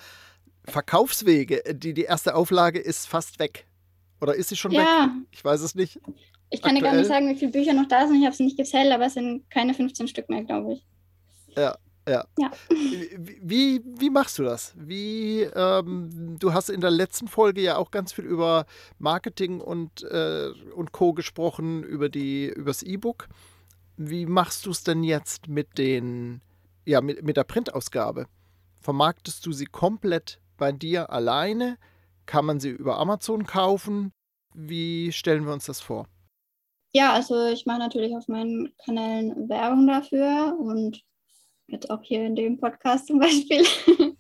Verkaufswege. Die, die erste Auflage ist fast weg. Oder ist sie schon ja. weg? Ich weiß es nicht. Ich kann dir gar nicht sagen, wie viele Bücher noch da sind. Ich habe sie nicht gezählt, aber es sind keine 15 Stück mehr, glaube ich. Ja, ja. ja. Wie, wie machst du das? Wie, ähm, du hast in der letzten Folge ja auch ganz viel über Marketing und, äh, und Co. gesprochen, über die, übers E-Book. Wie machst du es denn jetzt mit den, ja, mit, mit der Printausgabe? Vermarktest du sie komplett bei dir alleine? Kann man sie über Amazon kaufen? Wie stellen wir uns das vor? Ja, also ich mache natürlich auf meinen Kanälen Werbung dafür und jetzt auch hier in dem Podcast zum Beispiel. <laughs>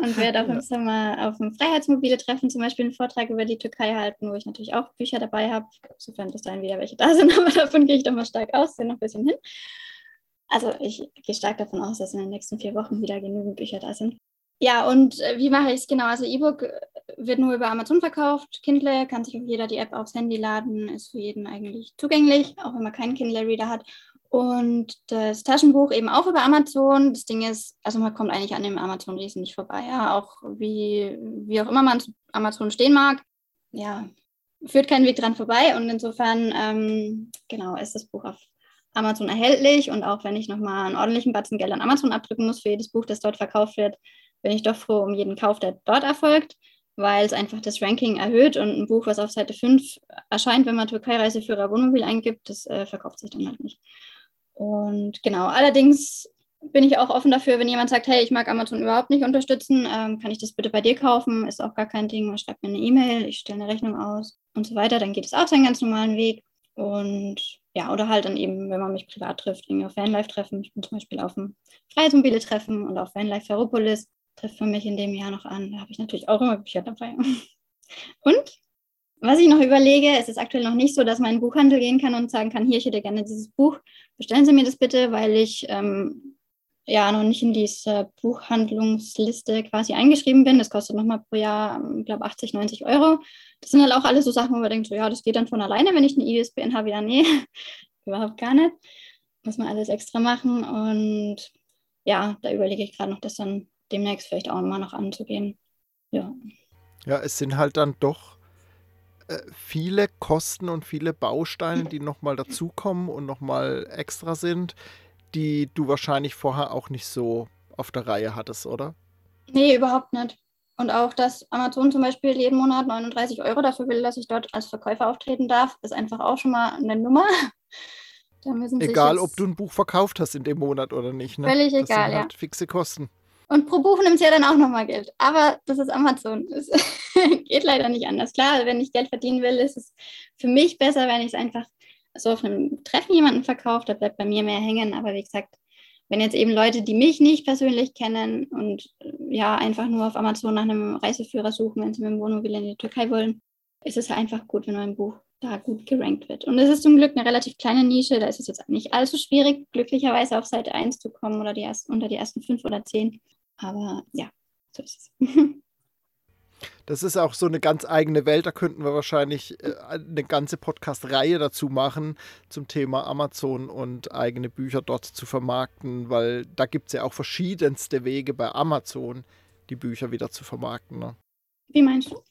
und werde auch im Sommer auf dem Freiheitsmobile-Treffen zum Beispiel einen Vortrag über die Türkei halten, wo ich natürlich auch Bücher dabei habe, sofern bis dahin wieder welche da sind, <laughs> aber davon gehe ich doch mal stark aus, sind noch ein bisschen hin. Also ich gehe stark davon aus, dass in den nächsten vier Wochen wieder genügend Bücher da sind. Ja, und äh, wie mache ich es genau? Also E-Book wird nur über Amazon verkauft. Kindle kann sich jeder die App aufs Handy laden, ist für jeden eigentlich zugänglich, auch wenn man keinen Kindle-Reader hat. Und das Taschenbuch eben auch über Amazon. Das Ding ist, also man kommt eigentlich an dem Amazon-Riesen nicht vorbei. Ja, auch wie, wie auch immer man zu Amazon stehen mag. Ja, führt keinen Weg dran vorbei. Und insofern, ähm, genau, ist das Buch auf Amazon erhältlich. Und auch wenn ich nochmal einen ordentlichen Batzen Geld an Amazon abdrücken muss für jedes Buch, das dort verkauft wird, bin ich doch froh um jeden Kauf, der dort erfolgt, weil es einfach das Ranking erhöht und ein Buch, was auf Seite 5 erscheint, wenn man Türkei-Reiseführer Wohnmobil eingibt, das äh, verkauft sich dann halt nicht. Und genau, allerdings bin ich auch offen dafür, wenn jemand sagt, hey, ich mag Amazon überhaupt nicht unterstützen, ähm, kann ich das bitte bei dir kaufen? Ist auch gar kein Ding. Man schreibt mir eine E-Mail, ich stelle eine Rechnung aus und so weiter. Dann geht es auch seinen ganz normalen Weg. Und ja, oder halt dann eben, wenn man mich privat trifft, irgendwie auf Vanlife-Treffen. Ich bin zum Beispiel auf dem Freiheitsmobile-Treffen und auf Vanlife Ferropolis trifft mich in dem Jahr noch an. Da habe ich natürlich auch immer Bücher dabei. <laughs> Und was ich noch überlege, es ist aktuell noch nicht so, dass man in den Buchhandel gehen kann und sagen kann, hier, ich hätte gerne dieses Buch, bestellen Sie mir das bitte, weil ich ähm, ja noch nicht in diese Buchhandlungsliste quasi eingeschrieben bin. Das kostet nochmal pro Jahr, ich glaube, 80, 90 Euro. Das sind halt auch alles so Sachen, wo man denkt, so, ja, das geht dann von alleine, wenn ich eine ISBN habe. Ja, nee, <laughs> überhaupt gar nicht. Muss man alles extra machen. Und ja, da überlege ich gerade noch, das dann demnächst vielleicht auch mal noch anzugehen. Ja. Ja, es sind halt dann doch äh, viele Kosten und viele Bausteine, die nochmal dazukommen und nochmal extra sind, die du wahrscheinlich vorher auch nicht so auf der Reihe hattest, oder? Nee, überhaupt nicht. Und auch, dass Amazon zum Beispiel jeden Monat 39 Euro dafür will, dass ich dort als Verkäufer auftreten darf, ist einfach auch schon mal eine Nummer. <laughs> egal, ob du ein Buch verkauft hast in dem Monat oder nicht. Ne? Völlig das egal, sind halt ja. Fixe Kosten. Und pro Buch nimmt es ja dann auch nochmal Geld. Aber das ist Amazon. <laughs> Es geht leider nicht anders. Klar, wenn ich Geld verdienen will, ist es für mich besser, wenn ich es einfach so auf einem Treffen jemanden verkaufe. Da bleibt bei mir mehr hängen. Aber wie gesagt, wenn jetzt eben Leute, die mich nicht persönlich kennen und ja einfach nur auf Amazon nach einem Reiseführer suchen, wenn sie mit dem Wohnmobil in die Türkei wollen, ist es einfach gut, wenn mein Buch da gut gerankt wird. Und es ist zum Glück eine relativ kleine Nische, da ist es jetzt nicht allzu schwierig, glücklicherweise auf Seite 1 zu kommen oder die ersten, unter die ersten fünf oder zehn. Aber ja, so ist es. Das ist auch so eine ganz eigene Welt. Da könnten wir wahrscheinlich äh, eine ganze Podcast-Reihe dazu machen zum Thema Amazon und eigene Bücher dort zu vermarkten, weil da gibt es ja auch verschiedenste Wege bei Amazon, die Bücher wieder zu vermarkten. Ne? Wie meinst du?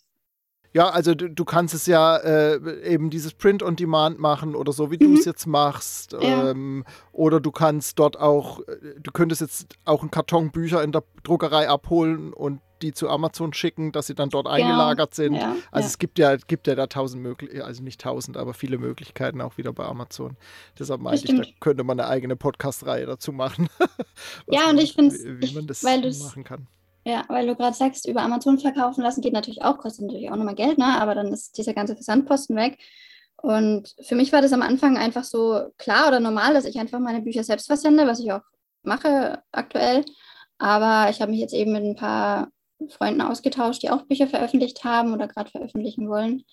Ja, also du, du kannst es ja äh, eben dieses Print on Demand machen oder so, wie mhm. du es jetzt machst. Ja. Ähm, oder du kannst dort auch, äh, du könntest jetzt auch einen Karton Bücher in der Druckerei abholen und die zu Amazon schicken, dass sie dann dort genau. eingelagert sind. Ja, also ja. es gibt ja, gibt ja da tausend Möglichkeiten, also nicht tausend, aber viele Möglichkeiten auch wieder bei Amazon. Deshalb meinte ich, da könnte man eine eigene Podcast-Reihe dazu machen. <laughs> ja, und ich finde es, wie man das weil machen kann. Ja, weil du gerade sagst, über Amazon verkaufen lassen geht natürlich auch, kostet natürlich auch nochmal Geld, ne? aber dann ist dieser ganze Versandposten weg. Und für mich war das am Anfang einfach so klar oder normal, dass ich einfach meine Bücher selbst versende, was ich auch mache aktuell. Aber ich habe mich jetzt eben mit ein paar Freunden ausgetauscht, die auch Bücher veröffentlicht haben oder gerade veröffentlichen wollen.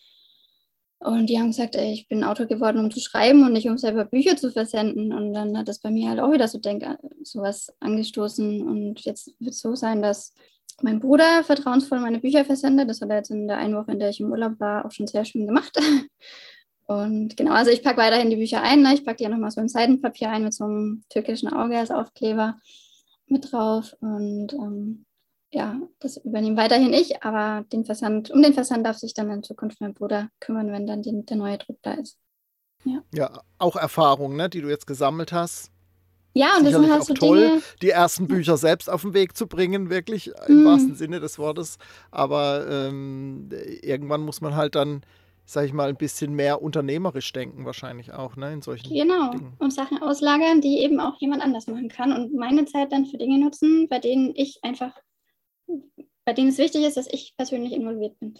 Und die haben gesagt, ey, ich bin Autor geworden, um zu schreiben und nicht um selber Bücher zu versenden. Und dann hat das bei mir halt auch wieder so denk sowas angestoßen. Und jetzt wird es so sein, dass mein Bruder vertrauensvoll meine Bücher versendet. Das hat er jetzt in der einen Woche, in der ich im Urlaub war, auch schon sehr schön gemacht. <laughs> Und genau, also ich packe weiterhin die Bücher ein. Ne? Ich packe die ja nochmal so in Seidenpapier ein mit so einem türkischen Auge als Aufkleber mit drauf. Und ähm, ja, das übernehme weiterhin ich, aber den Versand, um den Versand darf sich dann in Zukunft mein Bruder kümmern, wenn dann die, der neue Druck da ist. Ja, ja auch Erfahrungen, ne, die du jetzt gesammelt hast. Ja, und das sind halt so toll, Dinge, die ersten Bücher selbst auf den Weg zu bringen, wirklich im mm. wahrsten Sinne des Wortes. Aber ähm, irgendwann muss man halt dann, sag ich mal, ein bisschen mehr unternehmerisch denken, wahrscheinlich auch, ne, in solchen Genau, Dingen. und Sachen auslagern, die eben auch jemand anders machen kann und meine Zeit dann für Dinge nutzen, bei denen ich einfach bei denen es wichtig ist, dass ich persönlich involviert bin.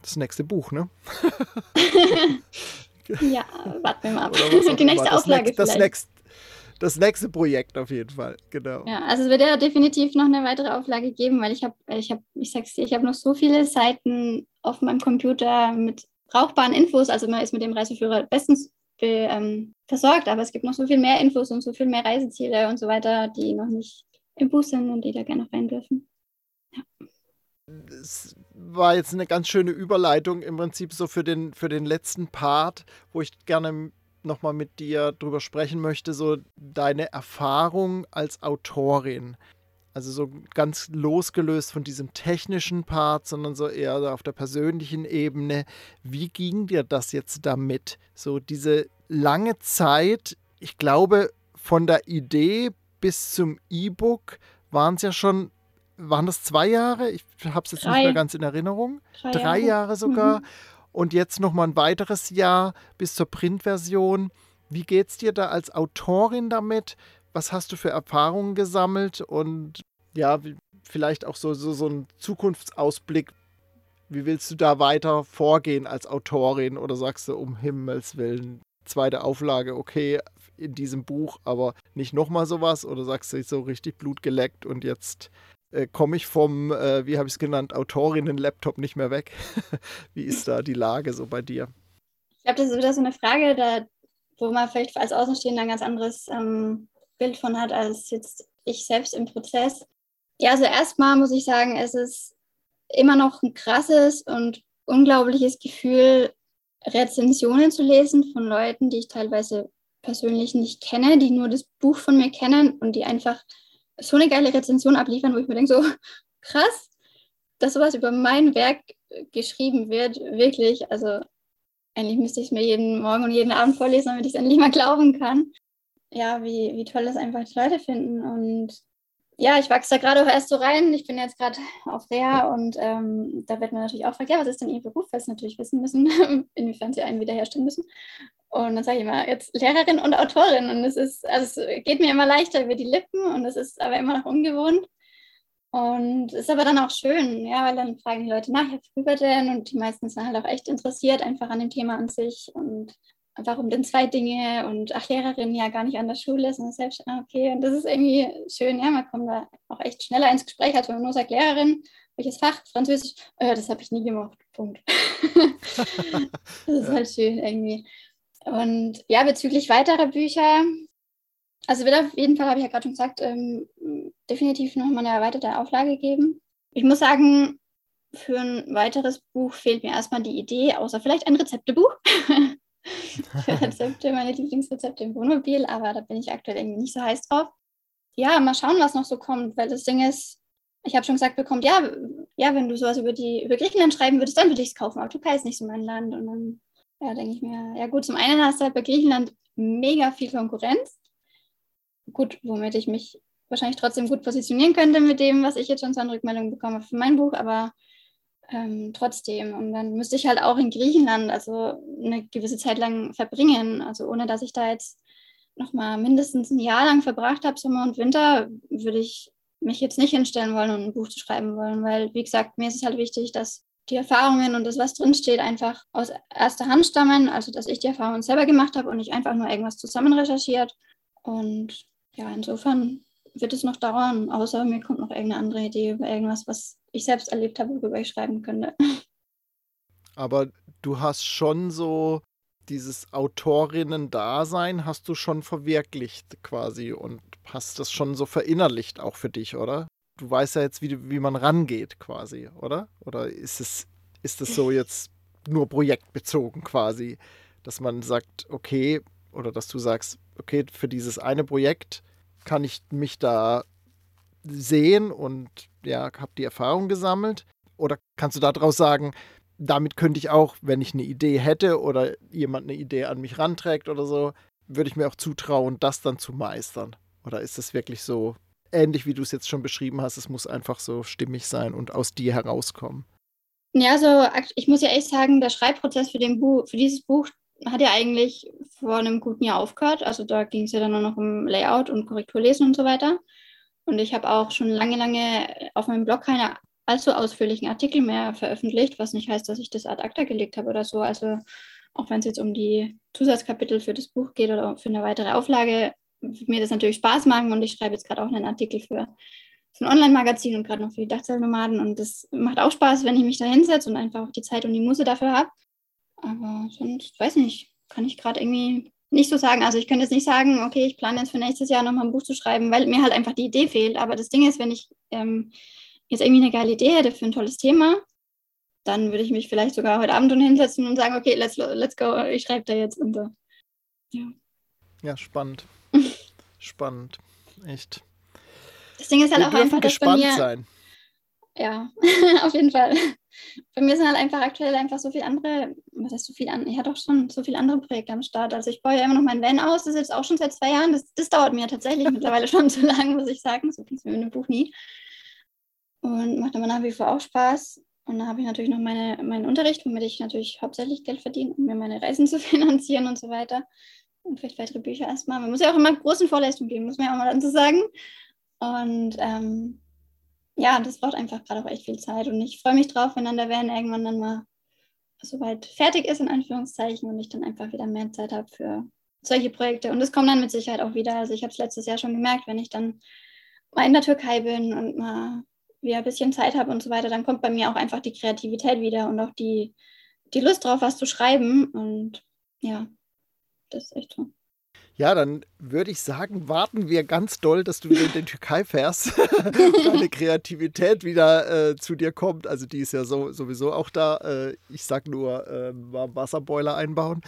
Das nächste Buch, ne? <laughs> ja, warten wir mal ab. <laughs> Die nächste das Auflage next, das, next, das nächste Projekt auf jeden Fall, genau. Ja, also es wird ja definitiv noch eine weitere Auflage geben, weil ich habe, ich habe, ich sag's dir, ich habe noch so viele Seiten auf meinem Computer mit brauchbaren Infos. Also man ist mit dem Reiseführer bestens be, ähm, versorgt, aber es gibt noch so viel mehr Infos und so viel mehr Reiseziele und so weiter, die noch nicht im Buch sind und die da gerne rein dürfen. Das war jetzt eine ganz schöne Überleitung im Prinzip so für den, für den letzten Part, wo ich gerne nochmal mit dir drüber sprechen möchte, so deine Erfahrung als Autorin. Also so ganz losgelöst von diesem technischen Part, sondern so eher auf der persönlichen Ebene. Wie ging dir das jetzt damit? So diese lange Zeit, ich glaube, von der Idee bis zum E-Book waren es ja schon waren das zwei Jahre? Ich habe es jetzt Drei. nicht mehr ganz in Erinnerung. Drei, Drei Jahre. Jahre. sogar. Mhm. Und jetzt nochmal ein weiteres Jahr bis zur Printversion. Wie geht es dir da als Autorin damit? Was hast du für Erfahrungen gesammelt? Und ja, vielleicht auch so, so, so ein Zukunftsausblick. Wie willst du da weiter vorgehen als Autorin? Oder sagst du, um Himmels Willen, zweite Auflage, okay, in diesem Buch, aber nicht nochmal sowas? Oder sagst du so richtig Blut geleckt und jetzt äh, komme ich vom, äh, wie habe ich es genannt, Autorinnen-Laptop nicht mehr weg. <laughs> wie ist da die Lage so bei dir? Ich glaube, das ist wieder so eine Frage, da, wo man vielleicht als Außenstehender ein ganz anderes ähm, Bild von hat, als jetzt ich selbst im Prozess. Ja, also erstmal muss ich sagen, es ist immer noch ein krasses und unglaubliches Gefühl, Rezensionen zu lesen von Leuten, die ich teilweise persönlich nicht kenne, die nur das Buch von mir kennen und die einfach so eine geile Rezension abliefern, wo ich mir denke, so <laughs> krass, dass sowas über mein Werk geschrieben wird, wirklich. Also eigentlich müsste ich es mir jeden Morgen und jeden Abend vorlesen, damit ich es endlich mal glauben kann. Ja, wie, wie toll das einfach die Leute finden. Und ja, ich wachse da gerade auch erst so rein. Ich bin jetzt gerade auf Reha und ähm, da wird man natürlich auch gefragt, ja, was ist denn Ihr Beruf? Weil sie natürlich wissen müssen, <laughs> inwiefern sie einen wiederherstellen müssen. Und dann sage ich immer, jetzt Lehrerin und Autorin. Und es ist, also es geht mir immer leichter über die Lippen und es ist aber immer noch ungewohnt. Und ist aber dann auch schön, ja, weil dann fragen die Leute nach, ja, worüber denn? Und die meisten sind halt auch echt interessiert, einfach an dem Thema an sich. Und warum denn zwei Dinge und ach, Lehrerin ja gar nicht an der Schule, sondern selbst, ah, okay, und das ist irgendwie schön, ja, man kommt da auch echt schneller ins Gespräch, als wenn man nur sagt, Lehrerin, welches Fach, Französisch, oh ja, das habe ich nie gemacht, Punkt. <laughs> das ist halt schön irgendwie. Und ja, bezüglich weiterer Bücher, also wird auf jeden Fall, habe ich ja gerade schon gesagt, ähm, definitiv nochmal eine erweiterte Auflage geben. Ich muss sagen, für ein weiteres Buch fehlt mir erstmal die Idee, außer vielleicht ein Rezeptebuch. <laughs> für Rezepte, meine Lieblingsrezepte im Wohnmobil, aber da bin ich aktuell irgendwie nicht so heiß drauf. Ja, mal schauen, was noch so kommt, weil das Ding ist, ich habe schon gesagt bekommen, ja, ja, wenn du sowas über, die, über Griechenland schreiben würdest, dann würde ich es kaufen, aber Türkei ist nicht so mein Land. Und dann ja, denke ich mir, ja gut, zum einen hast du halt bei Griechenland mega viel Konkurrenz. Gut, womit ich mich wahrscheinlich trotzdem gut positionieren könnte mit dem, was ich jetzt schon so an Rückmeldungen bekomme für mein Buch, aber ähm, trotzdem. Und dann müsste ich halt auch in Griechenland also eine gewisse Zeit lang verbringen. Also ohne dass ich da jetzt nochmal mindestens ein Jahr lang verbracht habe, Sommer und Winter, würde ich mich jetzt nicht hinstellen wollen und ein Buch zu schreiben wollen, weil, wie gesagt, mir ist es halt wichtig, dass die Erfahrungen und das, was drinsteht, einfach aus erster Hand stammen, also dass ich die Erfahrungen selber gemacht habe und nicht einfach nur irgendwas zusammen recherchiert. Und ja, insofern wird es noch dauern, außer mir kommt noch irgendeine andere Idee über irgendwas, was ich selbst erlebt habe, worüber ich schreiben könnte. Aber du hast schon so dieses Autorinnen-Dasein hast du schon verwirklicht quasi und hast das schon so verinnerlicht auch für dich, oder? Du weißt ja jetzt, wie, wie man rangeht quasi, oder? Oder ist es, ist es so <laughs> jetzt nur projektbezogen quasi, dass man sagt, okay, oder dass du sagst, okay, für dieses eine Projekt kann ich mich da sehen und ja, habe die Erfahrung gesammelt? Oder kannst du daraus sagen, damit könnte ich auch, wenn ich eine Idee hätte oder jemand eine Idee an mich ranträgt oder so, würde ich mir auch zutrauen, das dann zu meistern? Oder ist es wirklich so ähnlich, wie du es jetzt schon beschrieben hast, es muss einfach so stimmig sein und aus dir herauskommen? Ja, also ich muss ja echt sagen, der Schreibprozess für, den Buch, für dieses Buch hat ja eigentlich vor einem guten Jahr aufgehört. Also da ging es ja dann nur noch um Layout und Korrekturlesen und so weiter. Und ich habe auch schon lange, lange auf meinem Blog keine allzu ausführlichen Artikel mehr veröffentlicht, was nicht heißt, dass ich das ad acta gelegt habe oder so. Also auch wenn es jetzt um die Zusatzkapitel für das Buch geht oder für eine weitere Auflage, wird mir das natürlich Spaß machen und ich schreibe jetzt gerade auch einen Artikel für, für ein Online-Magazin und gerade noch für die Dachzeltnomaden und das macht auch Spaß, wenn ich mich da hinsetze und einfach auch die Zeit und die Muße dafür habe. Aber sonst, weiß nicht, kann ich gerade irgendwie nicht so sagen. Also ich könnte jetzt nicht sagen, okay, ich plane jetzt für nächstes Jahr nochmal ein Buch zu schreiben, weil mir halt einfach die Idee fehlt. Aber das Ding ist, wenn ich ähm, jetzt irgendwie eine geile Idee hätte für ein tolles Thema, dann würde ich mich vielleicht sogar heute Abend hinsetzen und sagen, okay, let's, let's go, ich schreibe da jetzt. Und, ja. ja, spannend. <laughs> spannend. Echt. Das Ding ist halt Wir auch einfach, dass gespannt bei mir, sein. Ja, <laughs> auf jeden Fall. Bei mir sind halt einfach aktuell einfach so viele andere, was heißt so viel an? Ich hatte auch schon so viele andere Projekte am Start. Also ich baue ja immer noch meinen Van aus, das ist jetzt auch schon seit zwei Jahren. Das, das dauert mir tatsächlich mittlerweile <laughs> schon zu lang, muss ich sagen. So ging es mir in dem Buch nie. Und macht aber nach wie vor auch Spaß. Und dann habe ich natürlich noch meine, meinen Unterricht, womit ich natürlich hauptsächlich Geld verdiene, um mir meine Reisen <laughs> zu finanzieren und so weiter. Und vielleicht weitere Bücher erstmal. Man muss ja auch immer großen Vorlesungen geben, muss man ja auch mal so sagen. Und ähm, ja, das braucht einfach gerade auch echt viel Zeit. Und ich freue mich drauf, wenn dann der Van irgendwann dann mal soweit fertig ist, in Anführungszeichen, und ich dann einfach wieder mehr Zeit habe für solche Projekte. Und es kommt dann mit Sicherheit auch wieder. Also ich habe es letztes Jahr schon gemerkt, wenn ich dann mal in der Türkei bin und mal wieder ein bisschen Zeit habe und so weiter, dann kommt bei mir auch einfach die Kreativität wieder und auch die, die Lust drauf, was zu schreiben. Und ja, das ist echt so. Ja, dann würde ich sagen, warten wir ganz doll, dass du wieder in die Türkei fährst, <laughs> deine Kreativität wieder äh, zu dir kommt. Also die ist ja so, sowieso auch da. Äh, ich sag nur, äh, Wasserboiler einbauen.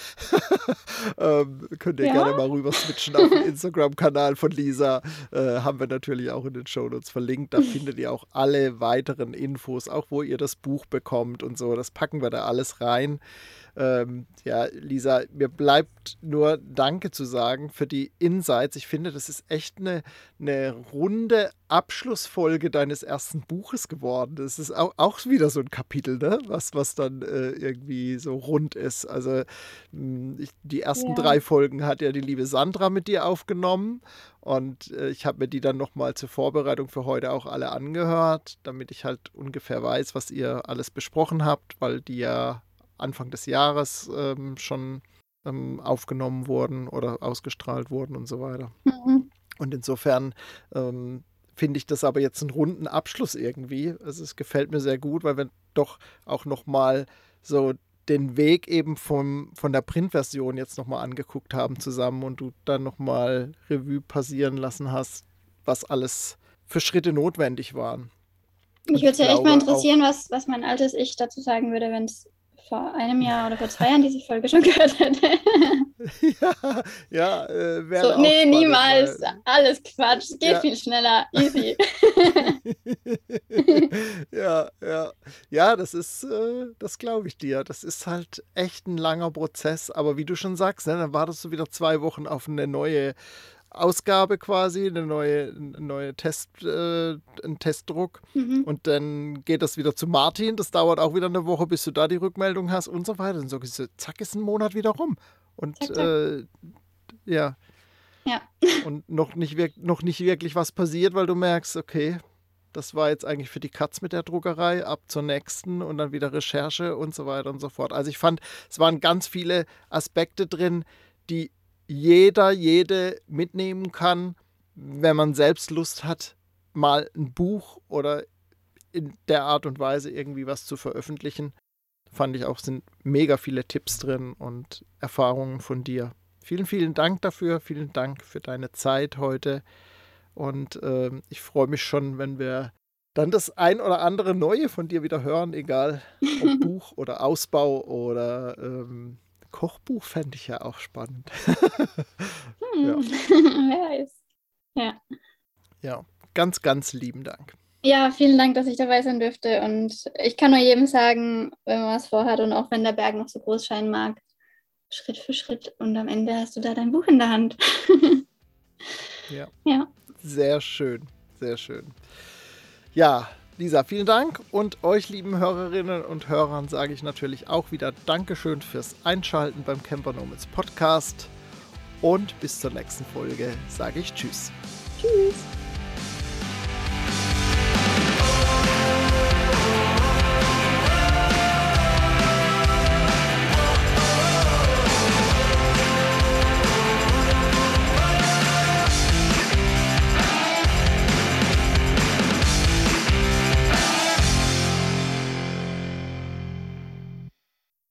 <laughs> ähm, könnt ihr ja? gerne mal rüber switchen auf den Instagram-Kanal von Lisa. Äh, haben wir natürlich auch in den Shownotes verlinkt. Da findet ihr auch alle weiteren Infos, auch wo ihr das Buch bekommt und so. Das packen wir da alles rein. Ähm, ja, Lisa, mir bleibt nur Danke zu sagen für die Insights. Ich finde, das ist echt eine, eine runde Abschlussfolge deines ersten Buches geworden. Das ist auch, auch wieder so ein Kapitel, ne? was, was dann äh, irgendwie so rund ist. Also hm, ich, die ersten ja. drei Folgen hat ja die liebe Sandra mit dir aufgenommen und äh, ich habe mir die dann nochmal zur Vorbereitung für heute auch alle angehört, damit ich halt ungefähr weiß, was ihr alles besprochen habt, weil die ja Anfang des Jahres ähm, schon ähm, aufgenommen wurden oder ausgestrahlt wurden und so weiter. Mhm. Und insofern ähm, finde ich das aber jetzt einen runden Abschluss irgendwie. Also es gefällt mir sehr gut, weil wir doch auch nochmal so den Weg eben vom, von der Printversion jetzt nochmal angeguckt haben zusammen und du dann nochmal Revue passieren lassen hast, was alles für Schritte notwendig waren. Mich würde es ja echt mal interessieren, was, was mein altes Ich dazu sagen würde, wenn es vor einem Jahr oder vor zwei Jahren diese Folge schon <laughs> gehört hätte. ja, ja äh, wäre so, Nee, niemals. Weil, Alles Quatsch. Es geht ja. viel schneller. Easy. <laughs> <laughs> ja, ja. Ja, das ist, äh, das glaube ich dir. Das ist halt echt ein langer Prozess. Aber wie du schon sagst, ne, dann wartest du wieder zwei Wochen auf eine neue Ausgabe quasi, eine neue, eine neue Test, äh, ein Testdruck. Mhm. Und dann geht das wieder zu Martin. Das dauert auch wieder eine Woche, bis du da die Rückmeldung hast und so weiter. Und so zack, ist ein Monat wieder rum. Und zack, zack. Äh, ja. Ja. <laughs> Und noch nicht, noch nicht wirklich was passiert, weil du merkst, okay, das war jetzt eigentlich für die Katz mit der Druckerei, ab zur nächsten und dann wieder Recherche und so weiter und so fort. Also ich fand, es waren ganz viele Aspekte drin, die jeder, jede mitnehmen kann, wenn man selbst Lust hat, mal ein Buch oder in der Art und Weise irgendwie was zu veröffentlichen. Fand ich auch, sind mega viele Tipps drin und Erfahrungen von dir. Vielen, vielen Dank dafür. Vielen Dank für deine Zeit heute. Und äh, ich freue mich schon, wenn wir dann das ein oder andere Neue von dir wieder hören, egal ob <laughs> Buch oder Ausbau oder ähm, Kochbuch fände ich ja auch spannend. hm, ja. <laughs> Wer weiß. Ja. Ja, ganz, ganz lieben Dank. Ja, vielen Dank, dass ich dabei sein dürfte. Und ich kann nur jedem sagen, wenn man was vorhat und auch wenn der Berg noch so groß scheinen mag, Schritt für Schritt und am Ende hast du da dein Buch in der Hand. ja. <laughs> ja. Sehr schön, sehr schön. Ja, Lisa, vielen Dank und euch lieben Hörerinnen und Hörern sage ich natürlich auch wieder Dankeschön fürs Einschalten beim Camper Nomads Podcast und bis zur nächsten Folge sage ich Tschüss. Tschüss.